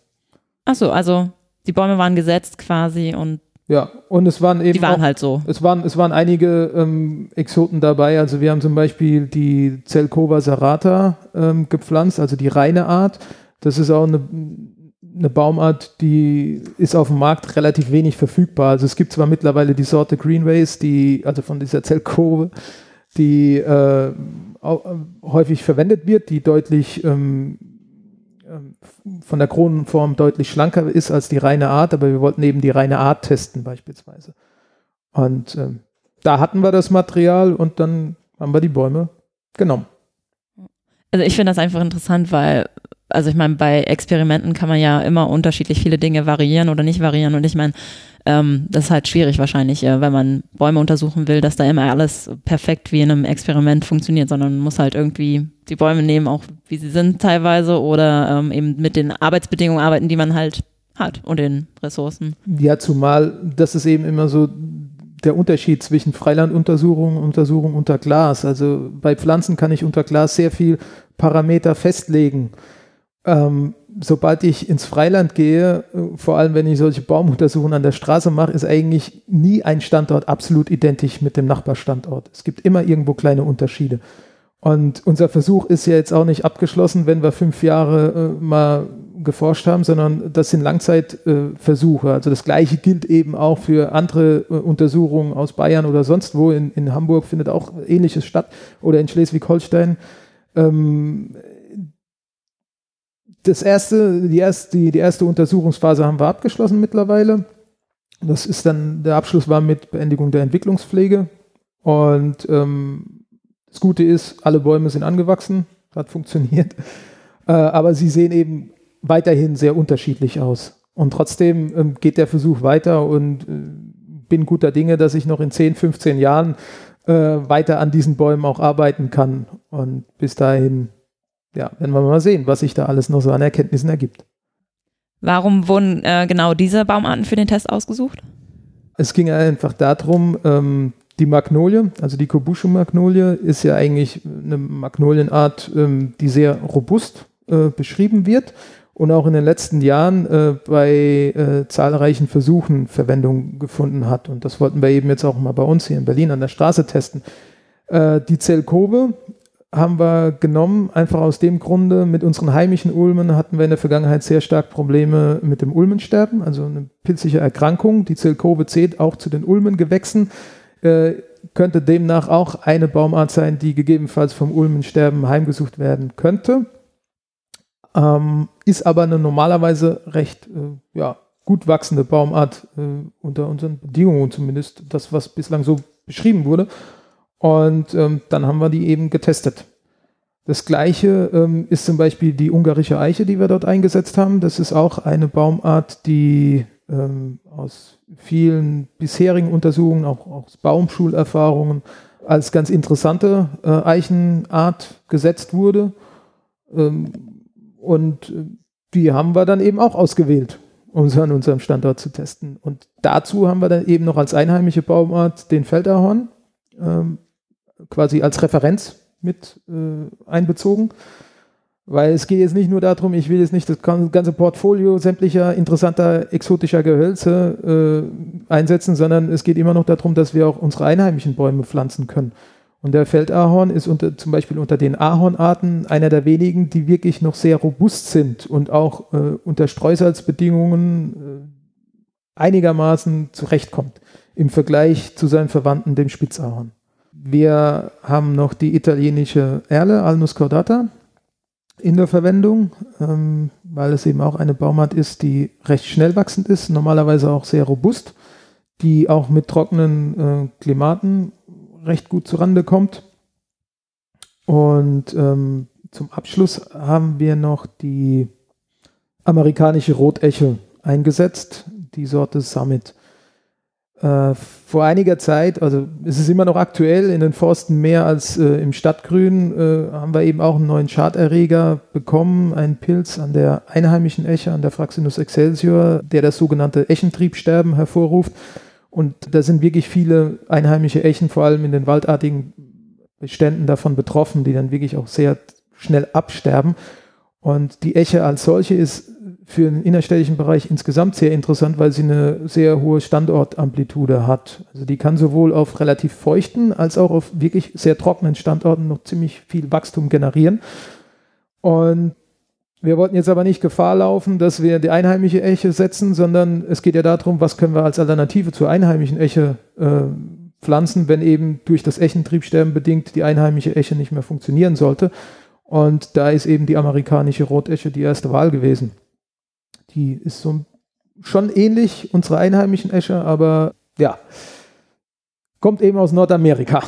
Achso, also die Bäume waren gesetzt quasi und ja, und es waren eben. Die waren auch, halt so. Es waren, es waren einige ähm, Exoten dabei. Also wir haben zum Beispiel die Zelkova serrata ähm, gepflanzt, also die reine Art. Das ist auch eine eine Baumart, die ist auf dem Markt relativ wenig verfügbar. Also es gibt zwar mittlerweile die Sorte Greenways, die, also von dieser Zellkurve, die äh, häufig verwendet wird, die deutlich ähm, ähm, von der Kronenform deutlich schlanker ist als die reine Art, aber wir wollten eben die reine Art testen beispielsweise. Und ähm, da hatten wir das Material und dann haben wir die Bäume genommen. Also ich finde das einfach interessant, weil also ich meine, bei Experimenten kann man ja immer unterschiedlich viele Dinge variieren oder nicht variieren. Und ich meine, ähm, das ist halt schwierig wahrscheinlich, äh, wenn man Bäume untersuchen will, dass da immer alles perfekt wie in einem Experiment funktioniert, sondern man muss halt irgendwie die Bäume nehmen, auch wie sie sind teilweise, oder ähm, eben mit den Arbeitsbedingungen arbeiten, die man halt hat und den Ressourcen. Ja, zumal das ist eben immer so der Unterschied zwischen Freilanduntersuchungen und Untersuchungen unter Glas. Also bei Pflanzen kann ich unter Glas sehr viel Parameter festlegen ähm, sobald ich ins Freiland gehe, äh, vor allem wenn ich solche Baumuntersuchungen an der Straße mache, ist eigentlich nie ein Standort absolut identisch mit dem Nachbarstandort. Es gibt immer irgendwo kleine Unterschiede. Und unser Versuch ist ja jetzt auch nicht abgeschlossen, wenn wir fünf Jahre äh, mal geforscht haben, sondern das sind Langzeitversuche. Äh, also das Gleiche gilt eben auch für andere äh, Untersuchungen aus Bayern oder sonst wo. In, in Hamburg findet auch Ähnliches statt oder in Schleswig-Holstein. Ähm, das erste, die, erste, die, die erste Untersuchungsphase haben wir abgeschlossen mittlerweile. Das ist dann, der Abschluss war mit Beendigung der Entwicklungspflege. Und ähm, das Gute ist, alle Bäume sind angewachsen, hat funktioniert. Äh, aber sie sehen eben weiterhin sehr unterschiedlich aus. Und trotzdem ähm, geht der Versuch weiter und äh, bin guter Dinge, dass ich noch in 10, 15 Jahren äh, weiter an diesen Bäumen auch arbeiten kann. Und bis dahin ja, werden wir mal sehen, was sich da alles noch so an Erkenntnissen ergibt. Warum wurden äh, genau diese Baumarten für den Test ausgesucht? Es ging einfach darum, ähm, die Magnolie, also die Kobushu-Magnolie, ist ja eigentlich eine Magnolienart, ähm, die sehr robust äh, beschrieben wird und auch in den letzten Jahren äh, bei äh, zahlreichen Versuchen Verwendung gefunden hat. Und das wollten wir eben jetzt auch mal bei uns hier in Berlin an der Straße testen. Äh, die Zellkobe haben wir genommen, einfach aus dem Grunde, mit unseren heimischen Ulmen hatten wir in der Vergangenheit sehr stark Probleme mit dem Ulmensterben, also eine pilzliche Erkrankung. Die Zellkobe zählt auch zu den Ulmengewächsen, äh, könnte demnach auch eine Baumart sein, die gegebenenfalls vom Ulmensterben heimgesucht werden könnte. Ähm, ist aber eine normalerweise recht äh, ja, gut wachsende Baumart äh, unter unseren Bedingungen zumindest, das, was bislang so beschrieben wurde. Und ähm, dann haben wir die eben getestet. Das gleiche ähm, ist zum Beispiel die ungarische Eiche, die wir dort eingesetzt haben. Das ist auch eine Baumart, die ähm, aus vielen bisherigen Untersuchungen, auch aus Baumschulerfahrungen, als ganz interessante äh, Eichenart gesetzt wurde. Ähm, und äh, die haben wir dann eben auch ausgewählt, um sie an unserem Standort zu testen. Und dazu haben wir dann eben noch als einheimische Baumart den Feldahorn ähm, quasi als Referenz mit äh, einbezogen. Weil es geht jetzt nicht nur darum, ich will jetzt nicht das ganze Portfolio sämtlicher interessanter exotischer Gehölze äh, einsetzen, sondern es geht immer noch darum, dass wir auch unsere einheimischen Bäume pflanzen können. Und der Feldahorn ist unter, zum Beispiel unter den Ahornarten einer der wenigen, die wirklich noch sehr robust sind und auch äh, unter Streusalzbedingungen äh, einigermaßen zurechtkommt im Vergleich zu seinen Verwandten, dem Spitzahorn. Wir haben noch die italienische Erle, Alnus cordata, in der Verwendung, ähm, weil es eben auch eine Baumart ist, die recht schnell wachsend ist, normalerweise auch sehr robust, die auch mit trockenen äh, Klimaten recht gut zurande kommt. Und ähm, zum Abschluss haben wir noch die amerikanische Roteche eingesetzt, die Sorte Summit. Äh, vor einiger Zeit, also es ist immer noch aktuell, in den Forsten mehr als äh, im Stadtgrün, äh, haben wir eben auch einen neuen Schadерreger bekommen, einen Pilz an der einheimischen Eche, an der Fraxinus excelsior, der das sogenannte Echentriebsterben hervorruft. Und da sind wirklich viele einheimische Echen, vor allem in den waldartigen Beständen davon betroffen, die dann wirklich auch sehr schnell absterben. Und die Eche als solche ist für den innerstädtischen Bereich insgesamt sehr interessant, weil sie eine sehr hohe Standortamplitude hat. Also die kann sowohl auf relativ feuchten als auch auf wirklich sehr trockenen Standorten noch ziemlich viel Wachstum generieren. Und wir wollten jetzt aber nicht Gefahr laufen, dass wir die einheimische Eche setzen, sondern es geht ja darum, was können wir als Alternative zur einheimischen Eche äh, pflanzen, wenn eben durch das Echentriebsterben bedingt die einheimische Eche nicht mehr funktionieren sollte. Und da ist eben die amerikanische Rotesche die erste Wahl gewesen. Die ist so schon ähnlich unserer einheimischen Esche, aber ja, kommt eben aus Nordamerika.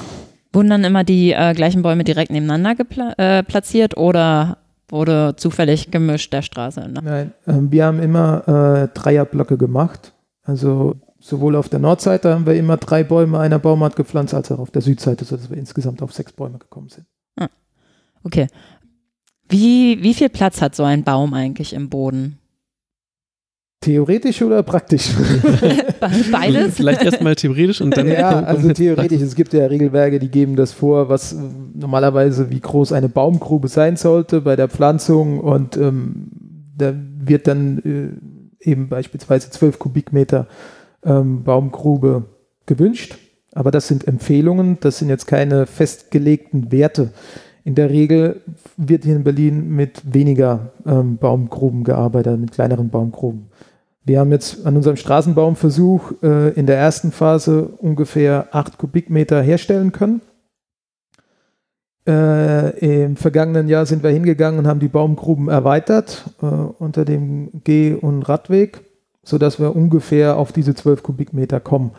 Wurden dann immer die äh, gleichen Bäume direkt nebeneinander äh, platziert oder wurde zufällig gemischt der Straße? Ne? Nein, äh, wir haben immer äh, Dreierblöcke gemacht. Also sowohl auf der Nordseite haben wir immer drei Bäume einer Baumart gepflanzt, als auch auf der Südseite, sodass wir insgesamt auf sechs Bäume gekommen sind. Ah, okay. Wie, wie viel Platz hat so ein Baum eigentlich im Boden? Theoretisch oder praktisch? Beides? Vielleicht erstmal theoretisch und dann. Ja, also theoretisch. Es gibt ja Regelwerke, die geben das vor, was normalerweise wie groß eine Baumgrube sein sollte bei der Pflanzung und ähm, da wird dann äh, eben beispielsweise 12 Kubikmeter ähm, Baumgrube gewünscht. Aber das sind Empfehlungen, das sind jetzt keine festgelegten Werte. In der Regel wird hier in Berlin mit weniger ähm, Baumgruben gearbeitet, mit kleineren Baumgruben. Wir haben jetzt an unserem Straßenbaumversuch äh, in der ersten Phase ungefähr 8 Kubikmeter herstellen können. Äh, Im vergangenen Jahr sind wir hingegangen und haben die Baumgruben erweitert äh, unter dem Geh- und Radweg, sodass wir ungefähr auf diese 12 Kubikmeter kommen.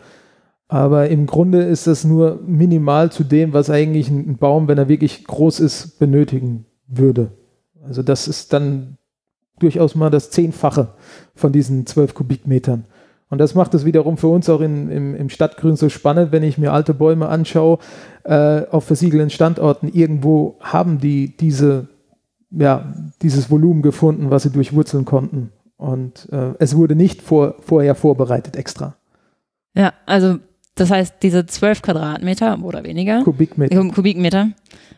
Aber im Grunde ist das nur minimal zu dem, was eigentlich ein Baum, wenn er wirklich groß ist, benötigen würde. Also das ist dann durchaus mal das Zehnfache von diesen zwölf Kubikmetern. Und das macht es wiederum für uns auch in, im, im Stadtgrün so spannend, wenn ich mir alte Bäume anschaue, äh, auf versiegelten Standorten. Irgendwo haben die diese, ja, dieses Volumen gefunden, was sie durchwurzeln konnten. Und äh, es wurde nicht vor, vorher vorbereitet extra. Ja, also das heißt, diese zwölf Quadratmeter oder weniger, Kubikmeter. Kubikmeter,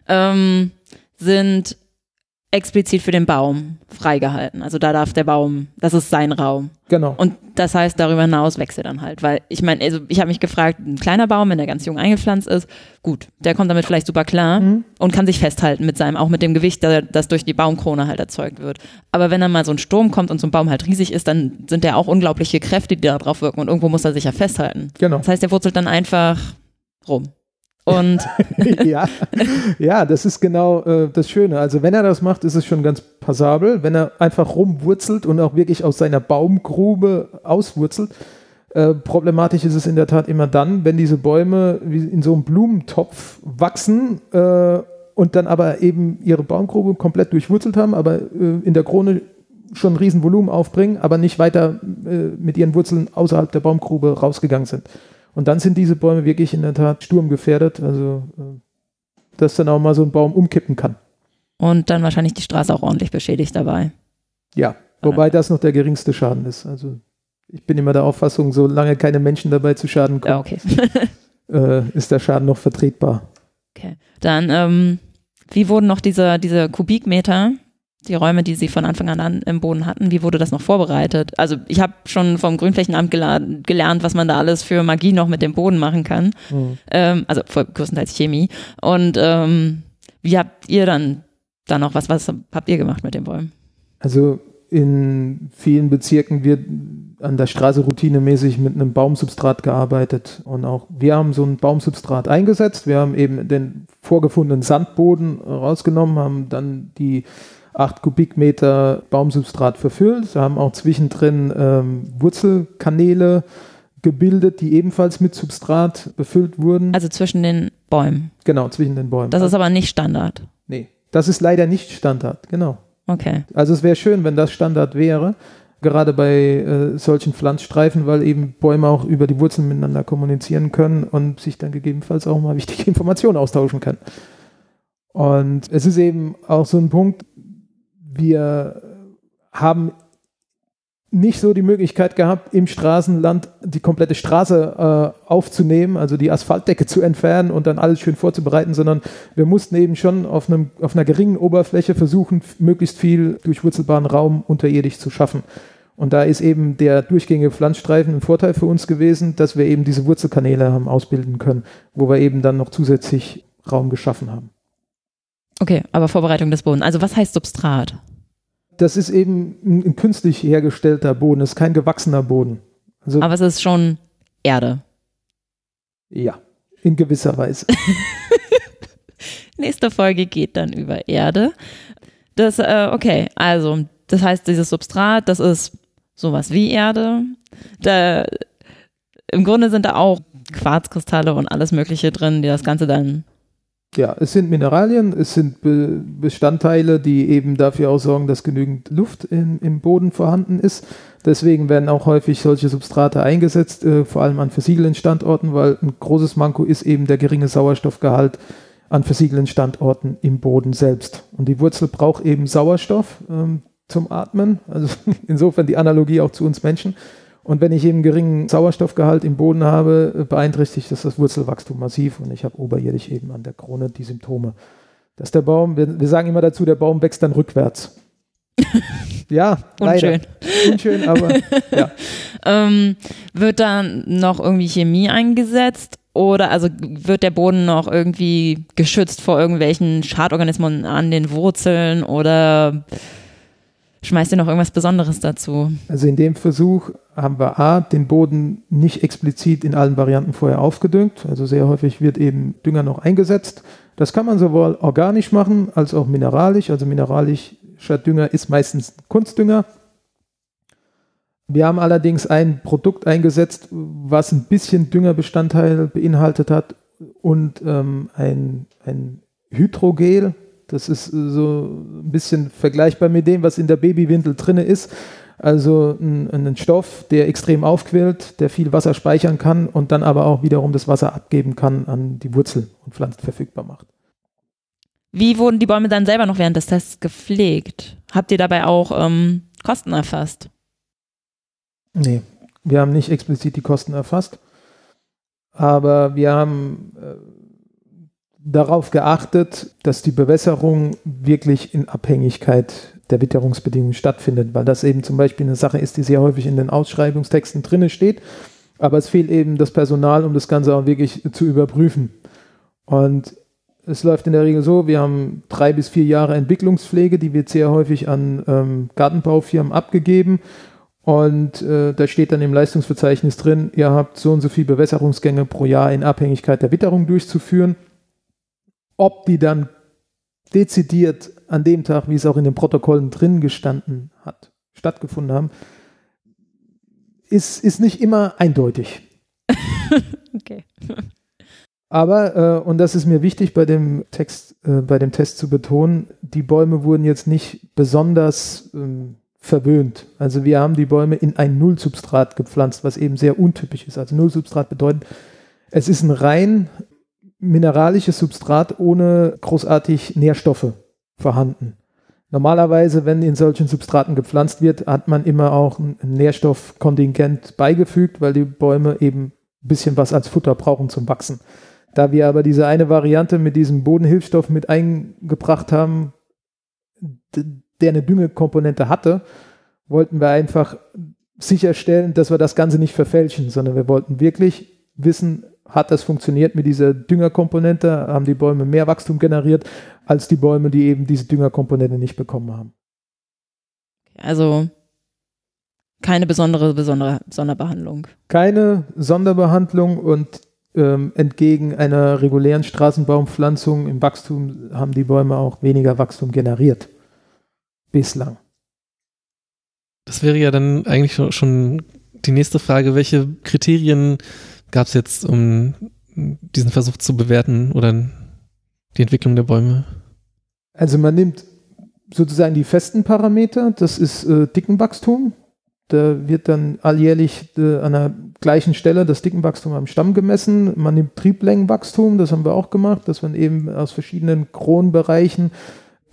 ähm, sind explizit für den Baum freigehalten. Also da darf der Baum, das ist sein Raum. Genau. Und das heißt, darüber hinaus wächst er dann halt. Weil ich meine, also ich habe mich gefragt, ein kleiner Baum, wenn der ganz jung eingepflanzt ist, gut, der kommt damit vielleicht super klar Mhm. und kann sich festhalten mit seinem, auch mit dem Gewicht, das durch die Baumkrone halt erzeugt wird. Aber wenn dann mal so ein Sturm kommt und so ein Baum halt riesig ist, dann sind ja auch unglaubliche Kräfte, die da drauf wirken und irgendwo muss er sich ja festhalten. Genau. Das heißt, der wurzelt dann einfach rum. Und ja. ja, das ist genau äh, das Schöne. Also wenn er das macht, ist es schon ganz passabel. Wenn er einfach rumwurzelt und auch wirklich aus seiner Baumgrube auswurzelt, äh, problematisch ist es in der Tat immer dann, wenn diese Bäume wie in so einem Blumentopf wachsen äh, und dann aber eben ihre Baumgrube komplett durchwurzelt haben, aber äh, in der Krone schon ein riesen Volumen aufbringen, aber nicht weiter äh, mit ihren Wurzeln außerhalb der Baumgrube rausgegangen sind. Und dann sind diese Bäume wirklich in der Tat sturmgefährdet, also äh, dass dann auch mal so ein Baum umkippen kann. Und dann wahrscheinlich die Straße auch ordentlich beschädigt dabei. Ja, wobei das noch der geringste Schaden ist. Also ich bin immer der Auffassung, solange keine Menschen dabei zu Schaden Ja, kommen, okay. äh, ist der Schaden noch vertretbar. okay. Dann, ähm, wie wurden noch diese, diese Kubikmeter, die Räume, die Sie von Anfang an, im Boden hatten, wie wurde das noch vorbereitet? Also ich habe schon vom Grünflächenamt gelernt, was man da alles für Magie noch mit dem Boden machen kann. Mhm. Ähm, also voll- größtenteils Chemie. Und ähm, wie habt ihr dann da noch, was, was habt ihr gemacht mit den Bäumen? Also in vielen Bezirken wird an der Straße routinemäßig mit einem Baumsubstrat gearbeitet und auch wir haben so ein Baumsubstrat eingesetzt. Wir haben eben den vorgefundenen Sandboden rausgenommen, haben dann die 8 Kubikmeter Baumsubstrat verfüllt, haben auch zwischendrin ähm, Wurzelkanäle gebildet, die ebenfalls mit Substrat befüllt wurden. Also zwischen den Bäumen. genau, zwischen den Bäumen. Das ist aber nicht Standard. nee, das ist leider nicht Standard, genau. Okay. Also es wäre schön, wenn das Standard wäre, gerade bei äh, solchen Pflanzstreifen, weil eben Bäume auch über die Wurzeln miteinander kommunizieren können und sich dann gegebenenfalls auch mal wichtige Informationen austauschen können. Und es ist eben auch so ein Punkt, wir haben nicht so die Möglichkeit gehabt, im Straßenland die komplette Straße äh, aufzunehmen, also die Asphaltdecke zu entfernen und dann alles schön vorzubereiten, sondern wir mussten eben schon auf, einem, auf einer geringen Oberfläche versuchen, möglichst viel durchwurzelbaren Raum unterirdisch zu schaffen. Und da ist eben der durchgängige Pflanzstreifen ein Vorteil für uns gewesen, dass wir eben diese Wurzelkanäle haben ausbilden können, wo wir eben dann noch zusätzlich Raum geschaffen haben. Okay, aber Vorbereitung des Bodens. Also was heißt Substrat? Das ist eben ein, künstlich hergestellter Boden, das ist kein gewachsener Boden. Also Aber es ist schon Erde. ja, in gewisser Weise. Nächste Folge geht dann über Erde. Das, äh, okay, also, das heißt, dieses Substrat, das ist sowas wie Erde. Da, Im Grunde sind da auch Quarzkristalle und alles Mögliche drin, die das Ganze dann. Ja, es sind Mineralien, es sind Be Bestandteile, die eben dafür auch sorgen, dass genügend Luft in, im Boden vorhanden ist. Deswegen werden auch häufig solche Substrate eingesetzt, äh, vor allem an versiegelten Standorten, weil ein großes Manko ist eben der geringe Sauerstoffgehalt an versiegelten Standorten im Boden selbst. Und die Wurzel braucht eben Sauerstoff ähm, zum Atmen, also insofern die Analogie auch zu uns Menschen. Und wenn ich eben geringen Sauerstoffgehalt im Boden habe, äh, beeinträchtigt das das Wurzelwachstum massiv und ich habe oberirdisch eben an der Krone die Symptome. Dass der Baum, wir, wir sagen immer dazu, der Baum wächst dann rückwärts. ja, leider. Unschön. Unschön, aber ja. Ähm, wird dann noch irgendwie Chemie eingesetzt? Oder also wird der Boden noch irgendwie geschützt vor irgendwelchen Schadorganismen an den Wurzeln? Oder schmeißt ihr noch irgendwas Besonderes dazu? Also in dem Versuch haben wir A, den Boden nicht explizit in allen Varianten vorher aufgedüngt. Also sehr häufig wird eben Dünger noch eingesetzt. Das kann man sowohl organisch machen als auch mineralisch. Also mineralischer Dünger ist meistens Kunstdünger. Wir haben allerdings ein Produkt eingesetzt, was ein bisschen Düngerbestandteil beinhaltet hat und ähm, ein, ein Hydrogel. Das ist äh, so ein bisschen vergleichbar mit dem, was in der Babywindel drinne ist. Also ein, ein Stoff, der extrem aufquillt, der viel Wasser speichern kann und dann aber auch wiederum das Wasser abgeben kann an die Wurzel und Pflanzen verfügbar macht. Wie wurden die Bäume dann selber noch während des Tests gepflegt? Habt ihr dabei auch ähm, Kosten erfasst? Nee, wir haben nicht explizit die Kosten erfasst, aber wir haben äh, darauf geachtet, dass die Bewässerung wirklich in Abhängigkeit der Witterungsbedingungen stattfindet, weil das eben zum Beispiel eine Sache ist, die sehr häufig in den Ausschreibungstexten drinne steht. Aber es fehlt eben das Personal, um das Ganze auch wirklich zu überprüfen. Und es läuft in der Regel so, wir haben drei bis vier Jahre Entwicklungspflege, die wird sehr häufig an ähm, Gartenbaufirmen abgegeben. Und äh, da steht dann im Leistungsverzeichnis drin, ihr habt so und so viele Bewässerungsgänge pro Jahr in Abhängigkeit der Witterung durchzuführen. Ob die dann dezidiert an dem Tag, wie es auch in den Protokollen drin gestanden hat, stattgefunden haben, ist, ist nicht immer eindeutig. okay. Aber, äh, und das ist mir wichtig bei dem Text, äh, bei dem Test zu betonen, die Bäume wurden jetzt nicht besonders ähm, verwöhnt. Also wir haben die Bäume in ein Nullsubstrat gepflanzt, was eben sehr untypisch ist. Also Nullsubstrat bedeutet, es ist ein rein mineralisches Substrat ohne großartig Nährstoffe vorhanden. Normalerweise, wenn in solchen Substraten gepflanzt wird, hat man immer auch ein Nährstoffkontingent beigefügt, weil die Bäume eben ein bisschen was als Futter brauchen zum Wachsen. Da wir aber diese eine Variante mit diesem Bodenhilfstoff mit eingebracht haben, der eine Düngekomponente hatte, wollten wir einfach sicherstellen, dass wir das Ganze nicht verfälschen, sondern wir wollten wirklich wissen, hat das funktioniert mit dieser Düngerkomponente, haben die Bäume mehr Wachstum generiert als die Bäume, die eben diese Düngerkomponente nicht bekommen haben. Also keine besondere, besondere Sonderbehandlung. Keine Sonderbehandlung und ähm, entgegen einer regulären Straßenbaumpflanzung im Wachstum haben die Bäume auch weniger Wachstum generiert. Bislang. Das wäre ja dann eigentlich schon die nächste Frage. Welche Kriterien gab es jetzt, um diesen Versuch zu bewerten oder die Entwicklung der Bäume? Also man nimmt sozusagen die festen Parameter, das ist äh, Dickenwachstum. Da wird dann alljährlich äh, an der gleichen Stelle das Dickenwachstum am Stamm gemessen. Man nimmt Trieblängenwachstum, das haben wir auch gemacht, dass man eben aus verschiedenen Kronbereichen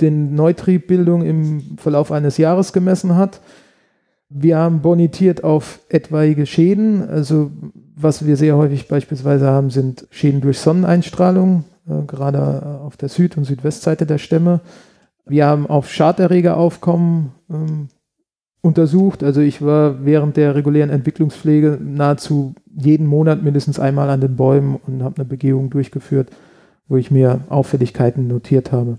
den Neutriebbildung im Verlauf eines Jahres gemessen hat. Wir haben bonitiert auf etwaige Schäden. Also was wir sehr häufig beispielsweise haben, sind Schäden durch Sonneneinstrahlung, äh, gerade auf der Süd- und Südwestseite der Stämme. Wir haben auf Schaderregeraufkommen ähm, untersucht. Also ich war während der regulären Entwicklungspflege nahezu jeden Monat mindestens einmal an den Bäumen und habe eine Begehung durchgeführt, wo ich mir Auffälligkeiten notiert habe.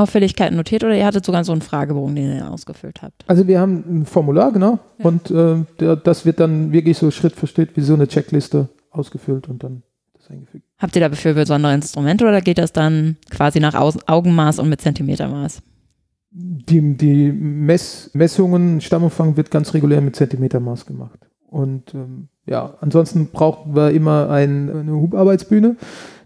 Auffälligkeiten notiert oder ihr hattet sogar so einen Fragebogen, den ihr ausgefüllt habt? Also wir haben ein Formular, genau. Ja. Und äh, der, das wird dann wirklich so Schritt für Schritt wie so eine Checkliste ausgefüllt und dann das eingefügt. Habt ihr dafür besondere Instrumente oder geht das dann quasi nach Augenmaß und mit Zentimetermaß? Die, die Mess, Messungen, Stammumfang wird ganz regulär mit Zentimetermaß gemacht. Und ähm, ja, ansonsten brauchen wir immer ein, eine Hubarbeitsbühne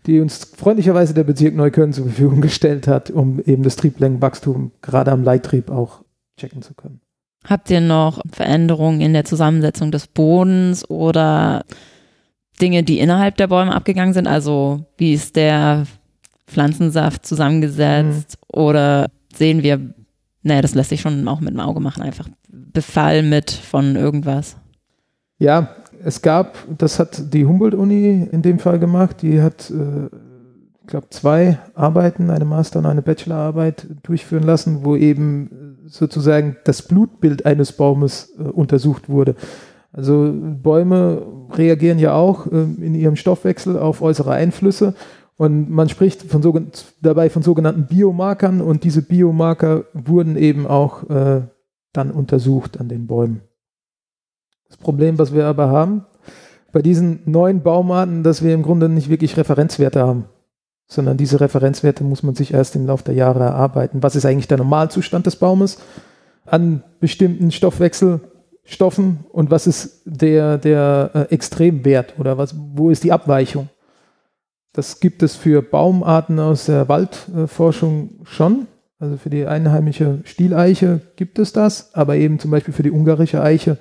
die uns freundlicherweise der Bezirk Neukölln zur Verfügung gestellt hat, um eben das Trieblängenwachstum gerade am Leittrieb auch checken zu können. Habt ihr noch Veränderungen in der Zusammensetzung des Bodens oder Dinge, die innerhalb der Bäume abgegangen sind? Also wie ist der Pflanzensaft zusammengesetzt? Mhm. Oder sehen wir, naja, das lässt sich schon auch mit dem Auge machen, einfach Befall mit von irgendwas? Ja, es gab, das hat die Humboldt-Uni in dem Fall gemacht, die hat, äh, ich glaube, zwei Arbeiten, eine Master- und eine Bachelorarbeit durchführen lassen, wo eben sozusagen das Blutbild eines Baumes äh, untersucht wurde. Also Bäume reagieren ja auch äh, in ihrem Stoffwechsel auf äußere Einflüsse und man spricht von dabei von sogenannten Biomarkern und diese Biomarker wurden eben auch äh, dann untersucht an den Bäumen. Das Problem, was wir aber haben, bei diesen neuen Baumarten, dass wir im Grunde nicht wirklich Referenzwerte haben, sondern diese Referenzwerte muss man sich erst im Laufe der Jahre erarbeiten. Was ist eigentlich der Normalzustand des Baumes an bestimmten Stoffwechselstoffen und was ist der, der äh, Extremwert oder was, wo ist die Abweichung? Das gibt es für Baumarten aus der Waldforschung schon. Also für die einheimische Stieleiche gibt es das, aber eben zum Beispiel für die ungarische Eiche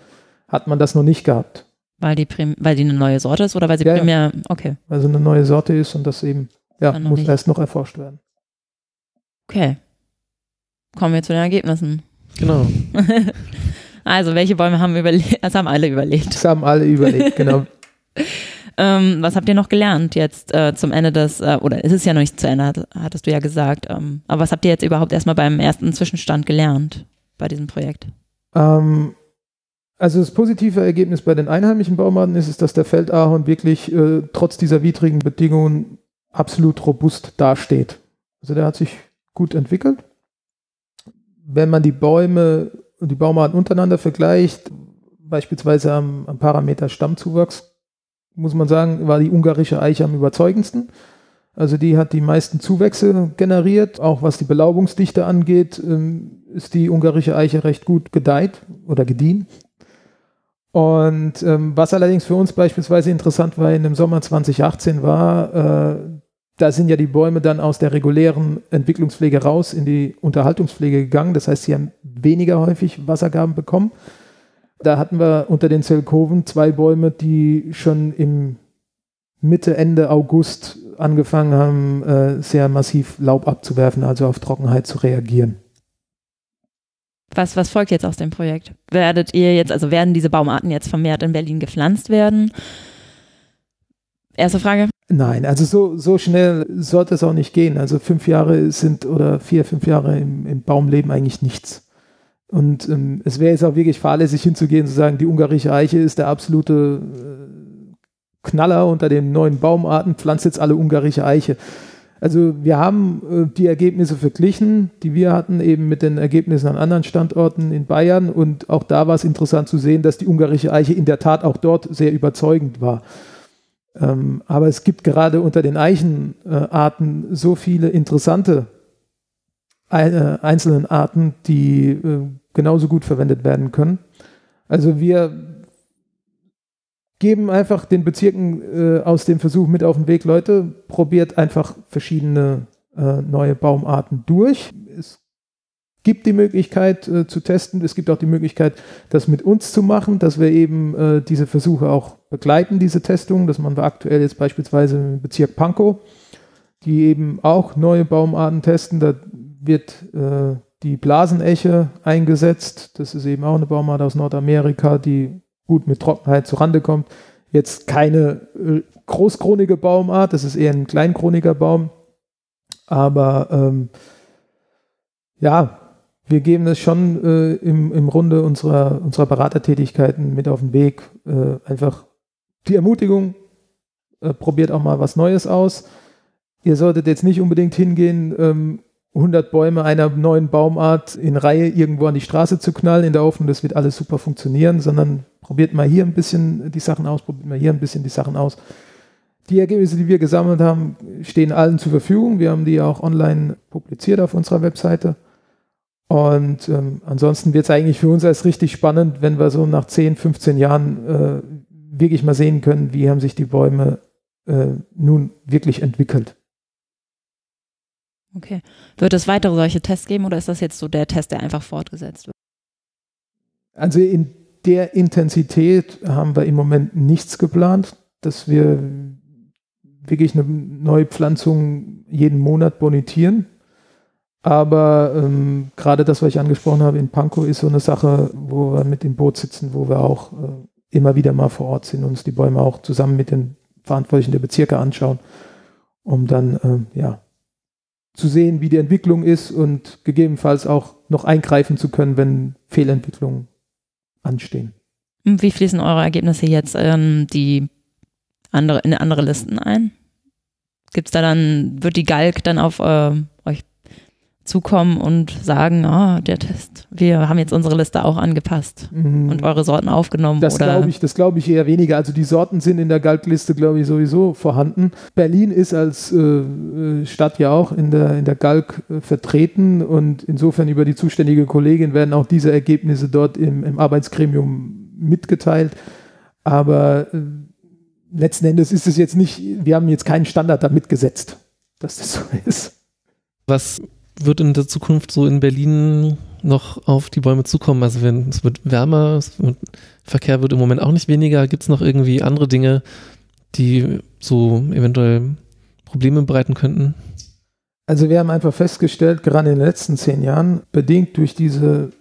hat man das noch nicht gehabt. Weil die, Prim weil die eine neue Sorte ist oder weil sie ja, primär, okay. Weil sie eine neue Sorte ist und das eben, ja, muss nicht. erst noch erforscht werden. Okay. Kommen wir zu den Ergebnissen. Genau. Also, welche Bäume haben überlebt? Das haben alle überlebt. Das haben alle überlebt, genau. ähm, was habt ihr noch gelernt jetzt äh, zum Ende des, äh, oder ist es ja noch nicht zu Ende, hattest du ja gesagt. Ähm, aber was habt ihr jetzt überhaupt erstmal beim ersten Zwischenstand gelernt bei diesem Projekt? Ähm, also das positive Ergebnis bei den einheimischen Baumarten ist, ist dass der Feldahorn wirklich äh, trotz dieser widrigen Bedingungen absolut robust dasteht. Also der hat sich gut entwickelt. Wenn man die Bäume und die Baumarten untereinander vergleicht, beispielsweise am, am Parameter Stammzuwachs, muss man sagen, war die ungarische Eiche am überzeugendsten. Also die hat die meisten Zuwächse generiert. Auch was die Belaubungsdichte angeht, ähm, ist die ungarische Eiche recht gut gedeiht oder gediehen. Und ähm, was allerdings für uns beispielsweise interessant war in dem Sommer 2018 war, äh, da sind ja die Bäume dann aus der regulären Entwicklungspflege raus in die Unterhaltungspflege gegangen. Das heißt, sie haben weniger häufig Wassergaben bekommen. Da hatten wir unter den Zelkoven zwei Bäume, die schon im Mitte, Ende August angefangen haben, äh, sehr massiv Laub abzuwerfen, also auf Trockenheit zu reagieren. Was, was folgt jetzt aus dem Projekt? Werdet ihr jetzt, also werden diese Baumarten jetzt vermehrt in Berlin gepflanzt werden? Erste Frage. Nein, also so, so schnell sollte es auch nicht gehen. Also fünf Jahre sind oder vier, fünf Jahre im, im Baumleben eigentlich nichts. Und ähm, es wäre jetzt auch wirklich fahrlässig hinzugehen, zu sagen, die ungarische Eiche ist der absolute äh, Knaller unter den neuen Baumarten, pflanzt jetzt alle ungarische Eiche. Also wir haben äh, die Ergebnisse verglichen, die wir hatten, eben mit den Ergebnissen an anderen Standorten in Bayern. Und auch da war es interessant zu sehen, dass die ungarische Eiche in der Tat auch dort sehr überzeugend war. Ähm, aber es gibt gerade unter den Eichenarten so viele interessante äh, einzelnen Arten, die äh, genauso gut verwendet werden können. Also wir geben einfach den Bezirken äh, aus dem Versuch mit auf den Weg, Leute, probiert einfach verschiedene äh, neue Baumarten durch. Es gibt die Möglichkeit äh, zu testen. Es gibt auch die Möglichkeit, das mit uns zu machen, dass wir eben äh, diese Versuche auch begleiten, diese Testungen. Das machen wir aktuell jetzt beispielsweise im Bezirk Pankow, die eben auch neue Baumarten testen. Da wird äh, die Blaseneche eingesetzt. Das ist eben auch eine Baumart aus Nordamerika, die gut mit Trockenheit zurande kommt. Jetzt keine äh, großkronige Baumart, das ist eher ein kleinkhroniger Baum. Aber ähm, ja, wir geben es schon äh, im, im Runde unserer, unserer Beratertätigkeiten mit auf den Weg. Äh, einfach die Ermutigung, äh, probiert auch mal was Neues aus. Ihr solltet jetzt nicht unbedingt hingehen, ähm, 100 Bäume einer neuen Baumart in Reihe irgendwo an die Straße zu knallen, in der Hoffnung, das wird alles super funktionieren, sondern probiert mal hier ein bisschen die Sachen aus, probiert mal hier ein bisschen die Sachen aus. Die Ergebnisse, die wir gesammelt haben, stehen allen zur Verfügung. Wir haben die auch online publiziert auf unserer Webseite. Und ähm, ansonsten wird es eigentlich für uns als richtig spannend, wenn wir so nach 10, 15 Jahren äh, wirklich mal sehen können, wie haben sich die Bäume äh, nun wirklich entwickelt. Okay. Wird es weitere solche Tests geben oder ist das jetzt so der Test, der einfach fortgesetzt wird? Also in der Intensität haben wir im Moment nichts geplant, dass wir wirklich eine neue Pflanzung jeden Monat bonitieren. Aber ähm, gerade das, was ich angesprochen habe in Pankow, ist so eine Sache, wo wir mit dem Boot sitzen, wo wir auch äh, immer wieder mal vor Ort sind und uns die Bäume auch zusammen mit den Verantwortlichen der Bezirke anschauen, um dann äh, ja, zu sehen, wie die Entwicklung ist und gegebenenfalls auch noch eingreifen zu können, wenn Fehlentwicklungen anstehen. Wie fließen eure Ergebnisse jetzt in die andere, in andere Listen ein? Gibt es da dann, wird die Galk dann auf äh, zukommen und sagen, ah, der Test, wir haben jetzt unsere Liste auch angepasst mhm. und eure Sorten aufgenommen? Das glaube ich, das glaube ich eher weniger. Also die Sorten sind in der Galk-Liste, glaube ich, sowieso vorhanden. Berlin ist als äh, äh, Stadt ja auch in der, in der Galk äh, vertreten und insofern über die zuständige Kollegin werden auch diese Ergebnisse dort im, im Arbeitsgremium mitgeteilt. Aber äh, letzten Endes ist es jetzt nicht, wir haben jetzt keinen Standard da mitgesetzt, dass das so ist. Was wird in der Zukunft so in Berlin noch auf die Bäume zukommen? Also wenn es wird wärmer, es wird, Verkehr wird im Moment auch nicht weniger. Gibt es noch irgendwie andere Dinge, die so eventuell Probleme bereiten könnten? Also wir haben einfach festgestellt, gerade in den letzten zehn Jahren, bedingt durch diese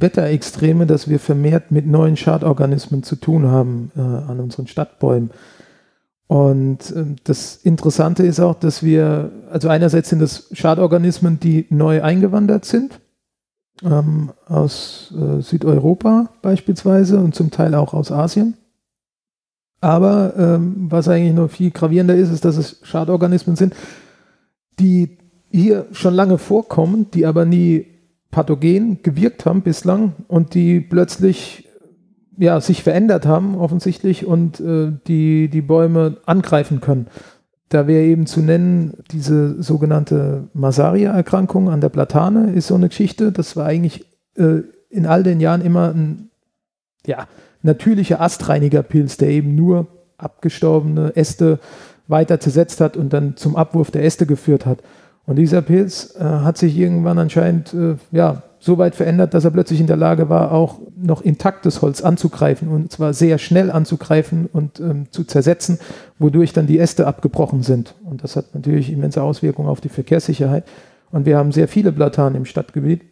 Wetterextreme, dass wir vermehrt mit neuen Schadorganismen zu tun haben äh, an unseren Stadtbäumen. Und äh, das Interessante ist auch, dass wir, also einerseits sind das Schadorganismen, die neu eingewandert sind, ähm, aus äh, Südeuropa beispielsweise und zum Teil auch aus Asien. Aber ähm, was eigentlich noch viel gravierender ist, ist, dass es Schadorganismen sind, die hier schon lange vorkommen, die aber nie pathogen gewirkt haben bislang und die plötzlich ja, sich verändert haben offensichtlich und äh, die die Bäume angreifen können. Da wäre eben zu nennen, diese sogenannte Masaria-Erkrankung an der Platane ist so eine Geschichte. Das war eigentlich äh, in all den Jahren immer ein ja, natürlicher Astreinigerpilz, der eben nur abgestorbene Äste weiter zersetzt hat und dann zum Abwurf der Äste geführt hat. Und dieser Pilz äh, hat sich irgendwann anscheinend äh, ja, so weit verändert, dass er plötzlich in der Lage war, auch noch intaktes Holz anzugreifen und zwar sehr schnell anzugreifen und ähm, zu zersetzen, wodurch dann die Äste abgebrochen sind. Und das hat natürlich immense Auswirkungen auf die Verkehrssicherheit. Und wir haben sehr viele Platanen im Stadtgebiet.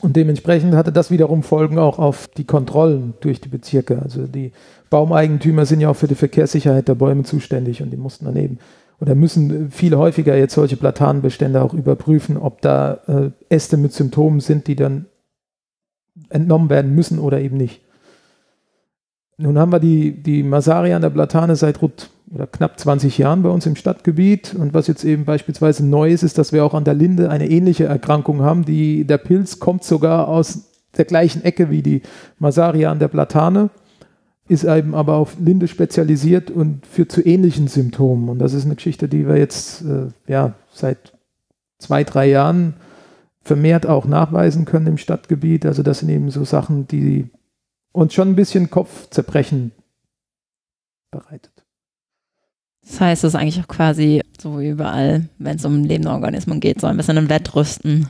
Und dementsprechend hatte das wiederum Folgen auch auf die Kontrollen durch die Bezirke. Also die Baumeigentümer sind ja auch für die Verkehrssicherheit der Bäume zuständig und die mussten daneben oder müssen viel häufiger jetzt solche Platanenbestände auch überprüfen, ob da äh, Äste mit Symptomen sind, die dann entnommen werden müssen oder eben nicht. Nun haben wir die, die Masaria an der Platane seit rund oder knapp 20 Jahren bei uns im Stadtgebiet. Und was jetzt eben beispielsweise neu ist, ist, dass wir auch an der Linde eine ähnliche Erkrankung haben. Die, der Pilz kommt sogar aus der gleichen Ecke wie die Masaria an der Platane ist eben aber auf Linde spezialisiert und führt zu ähnlichen Symptomen. Und das ist eine Geschichte, die wir jetzt äh, ja, seit zwei, drei Jahren vermehrt auch nachweisen können im Stadtgebiet. Also das sind eben so Sachen, die uns schon ein bisschen Kopfzerbrechen bereitet. Das heißt, es ist eigentlich auch quasi so wie überall, wenn es um lebende Organismen geht, so ein bisschen ein Wettrüsten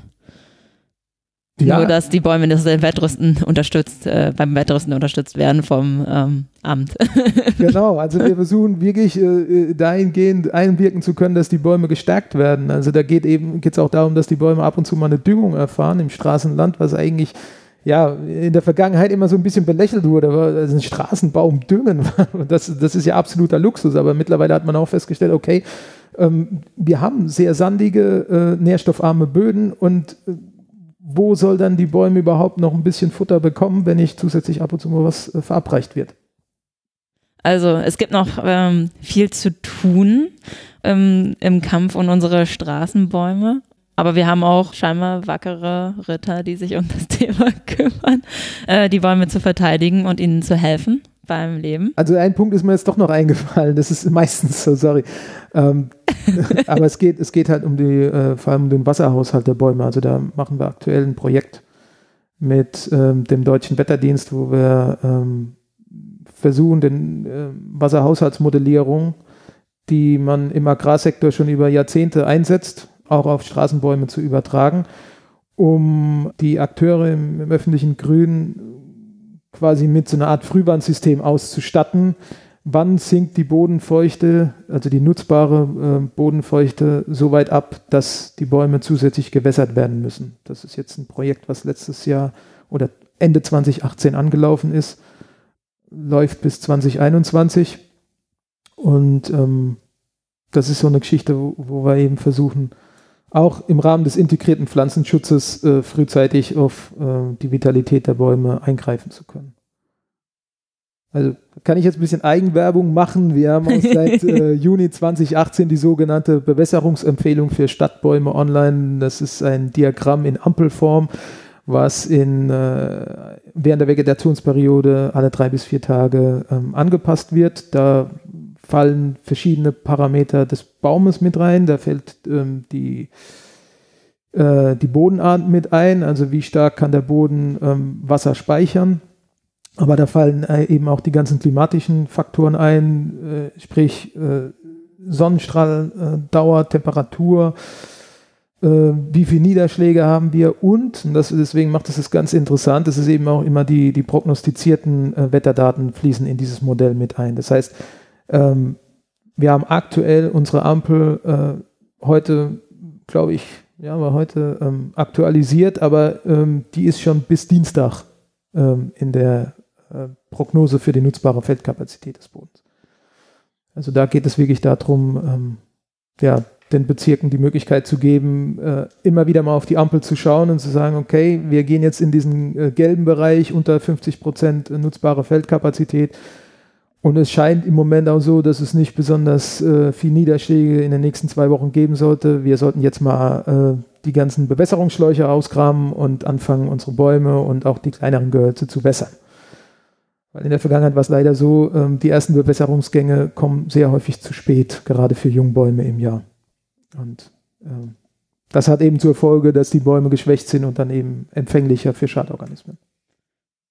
ja. Nur, dass die Bäume das Wettrüsten unterstützt, äh, beim Wettrüsten unterstützt werden vom ähm, Amt. genau, also wir versuchen wirklich äh, äh, dahingehend einwirken zu können, dass die Bäume gestärkt werden. Also da geht eben, geht es auch darum, dass die Bäume ab und zu mal eine Düngung erfahren im Straßenland, was eigentlich ja, in der Vergangenheit immer so ein bisschen belächelt wurde, also ein Straßenbaum düngen, das, das ist ja absoluter Luxus, aber mittlerweile hat man auch festgestellt, okay, ähm, wir haben sehr sandige, äh, nährstoffarme Böden und äh, wo soll dann die Bäume überhaupt noch ein bisschen Futter bekommen, wenn nicht zusätzlich ab und zu mal was äh, verabreicht wird? Also es gibt noch ähm, viel zu tun ähm, im Kampf um unsere Straßenbäume. Aber wir haben auch scheinbar wackere Ritter, die sich um das Thema kümmern, äh, die Bäume zu verteidigen und ihnen zu helfen beim Leben. Also ein Punkt ist mir jetzt doch noch eingefallen, das ist meistens so, sorry. Ähm, aber es geht, es geht halt um die, äh, vor allem um den Wasserhaushalt der Bäume. Also da machen wir aktuell ein Projekt mit ähm, dem Deutschen Wetterdienst, wo wir ähm, versuchen, den äh, Wasserhaushaltsmodellierung, die man im Agrarsektor schon über Jahrzehnte einsetzt, auch auf Straßenbäume zu übertragen, um die Akteure im, im öffentlichen Grün quasi mit so einer Art Frühwarnsystem auszustatten, wann sinkt die Bodenfeuchte, also die nutzbare äh, Bodenfeuchte, so weit ab, dass die Bäume zusätzlich gewässert werden müssen. Das ist jetzt ein Projekt, was letztes Jahr oder Ende 2018 angelaufen ist, läuft bis 2021. Und ähm, das ist so eine Geschichte, wo, wo, wir eben versuchen, auch im Rahmen des integrierten Pflanzenschutzes äh, frühzeitig auf äh, die Vitalität der Bäume eingreifen zu können. Also kann ich jetzt ein bisschen Eigenwerbung machen. Wir haben auch seit äh, Juni 2018 die sogenannte Bewässerungsempfehlung für Stadtbäume online. Das ist ein Diagramm in Ampelform, was in, äh, während der Vegetationsperiode alle drei bis vier Tage ähm, angepasst wird. Da fallen verschiedene Parameter des Baumes mit rein. Da fällt ähm, die äh, die Bodenart mit ein, also wie stark kann der Boden ähm, Wasser speichern aber da fallen äh, eben auch die ganzen klimatischen Faktoren ein, äh, sprich äh, Sonnenstrahldauer, Temperatur, äh, wie viele Niederschläge haben wir und, und das, deswegen macht es das ganz interessant, es ist eben auch immer die, die prognostizierten Wetterdaten fließen in dieses Modell mit ein. Das heißt, ähm, wir haben aktuell unsere Ampel äh, heute, glaube ich, ja, war heute ähm, aktualisiert, aber ähm, die ist schon bis Dienstag ähm, in der äh, Prognose für die nutzbare Feldkapazität des Bodens. Also da geht es wirklich darum, ähm, ja, den Bezirken die Möglichkeit zu geben, äh, immer wieder mal auf die Ampel zu schauen und zu sagen, okay, wir gehen jetzt in diesen äh, gelben Bereich unter 50 Prozent nutzbare Feldkapazität. Und es scheint im Moment auch so, dass es nicht besonders äh, viel Niederschläge in den nächsten zwei Wochen geben sollte. Wir sollten jetzt mal äh, die ganzen Bewässerungsschläuche ausgraben und anfangen, unsere Bäume und auch die kleineren Gehölze zu wässern. Weil in der Vergangenheit war es leider so, ähm, die ersten Bewässerungsgänge kommen sehr häufig zu spät, gerade für Jungbäume im Jahr. Und ähm, das hat eben zur Folge, dass die Bäume geschwächt sind und dann eben empfänglicher für Schadorganismen.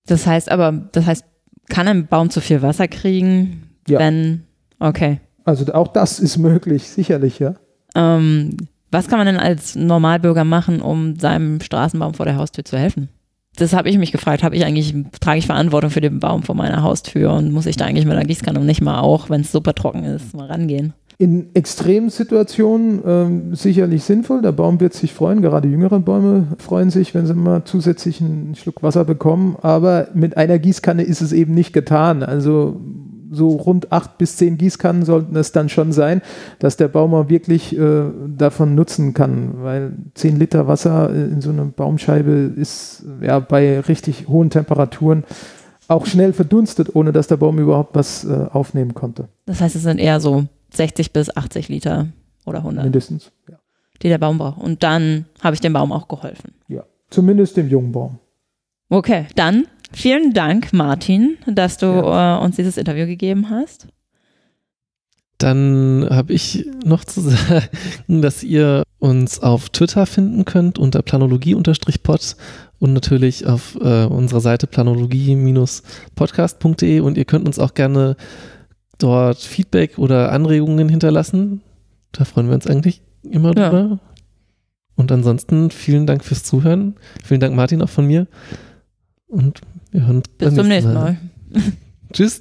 Das heißt aber, das heißt, kann ein Baum zu viel Wasser kriegen, Ja. wenn, okay. Also auch das ist möglich, sicherlich, ja. Ähm, was kann man denn als Normalbürger machen, um seinem Straßenbaum vor der Haustür zu helfen? Das habe ich mich gefragt. Habe ich eigentlich, trage ich Verantwortung für den Baum vor meiner Haustür und muss ich da eigentlich mit einer Gießkanne und nicht mal auch, wenn es super trocken ist, mal rangehen? In extremen Situationen ähm, sicherlich sinnvoll. Der Baum wird sich freuen, gerade jüngere Bäume freuen sich, wenn sie mal zusätzlich einen Schluck Wasser bekommen. Aber mit einer Gießkanne ist es eben nicht getan. Also so rund acht bis zehn Gießkannen sollten es dann schon sein, dass der Baum auch wirklich äh, davon nutzen kann. Weil zehn Liter Wasser äh, in so einer Baumscheibe ist ja bei richtig hohen Temperaturen auch schnell verdunstet, ohne dass der Baum überhaupt was äh, aufnehmen konnte. Das heißt, es sind eher so 60 bis 80 Liter oder 100, Mindestens. Ja. die der Baum braucht. Und dann habe ich dem Baum auch geholfen. ja. Zumindest dem jungen Baum. Okay, dann vielen Dank, Martin, dass du äh, uns dieses Interview gegeben hast. Dann habe ich noch zu sagen, dass ihr uns auf Twitter finden könnt unter planologie-pod und natürlich auf äh, unserer Seite planologie-podcast.de und ihr könnt uns auch gerne dort Feedback oder Anregungen hinterlassen. Da freuen wir uns eigentlich immer Ja. drüber. Und ansonsten vielen Dank fürs Zuhören. Vielen Dank, Martin, auch von mir. Und wir hören uns Bis zum nächsten Mal. Tschüss.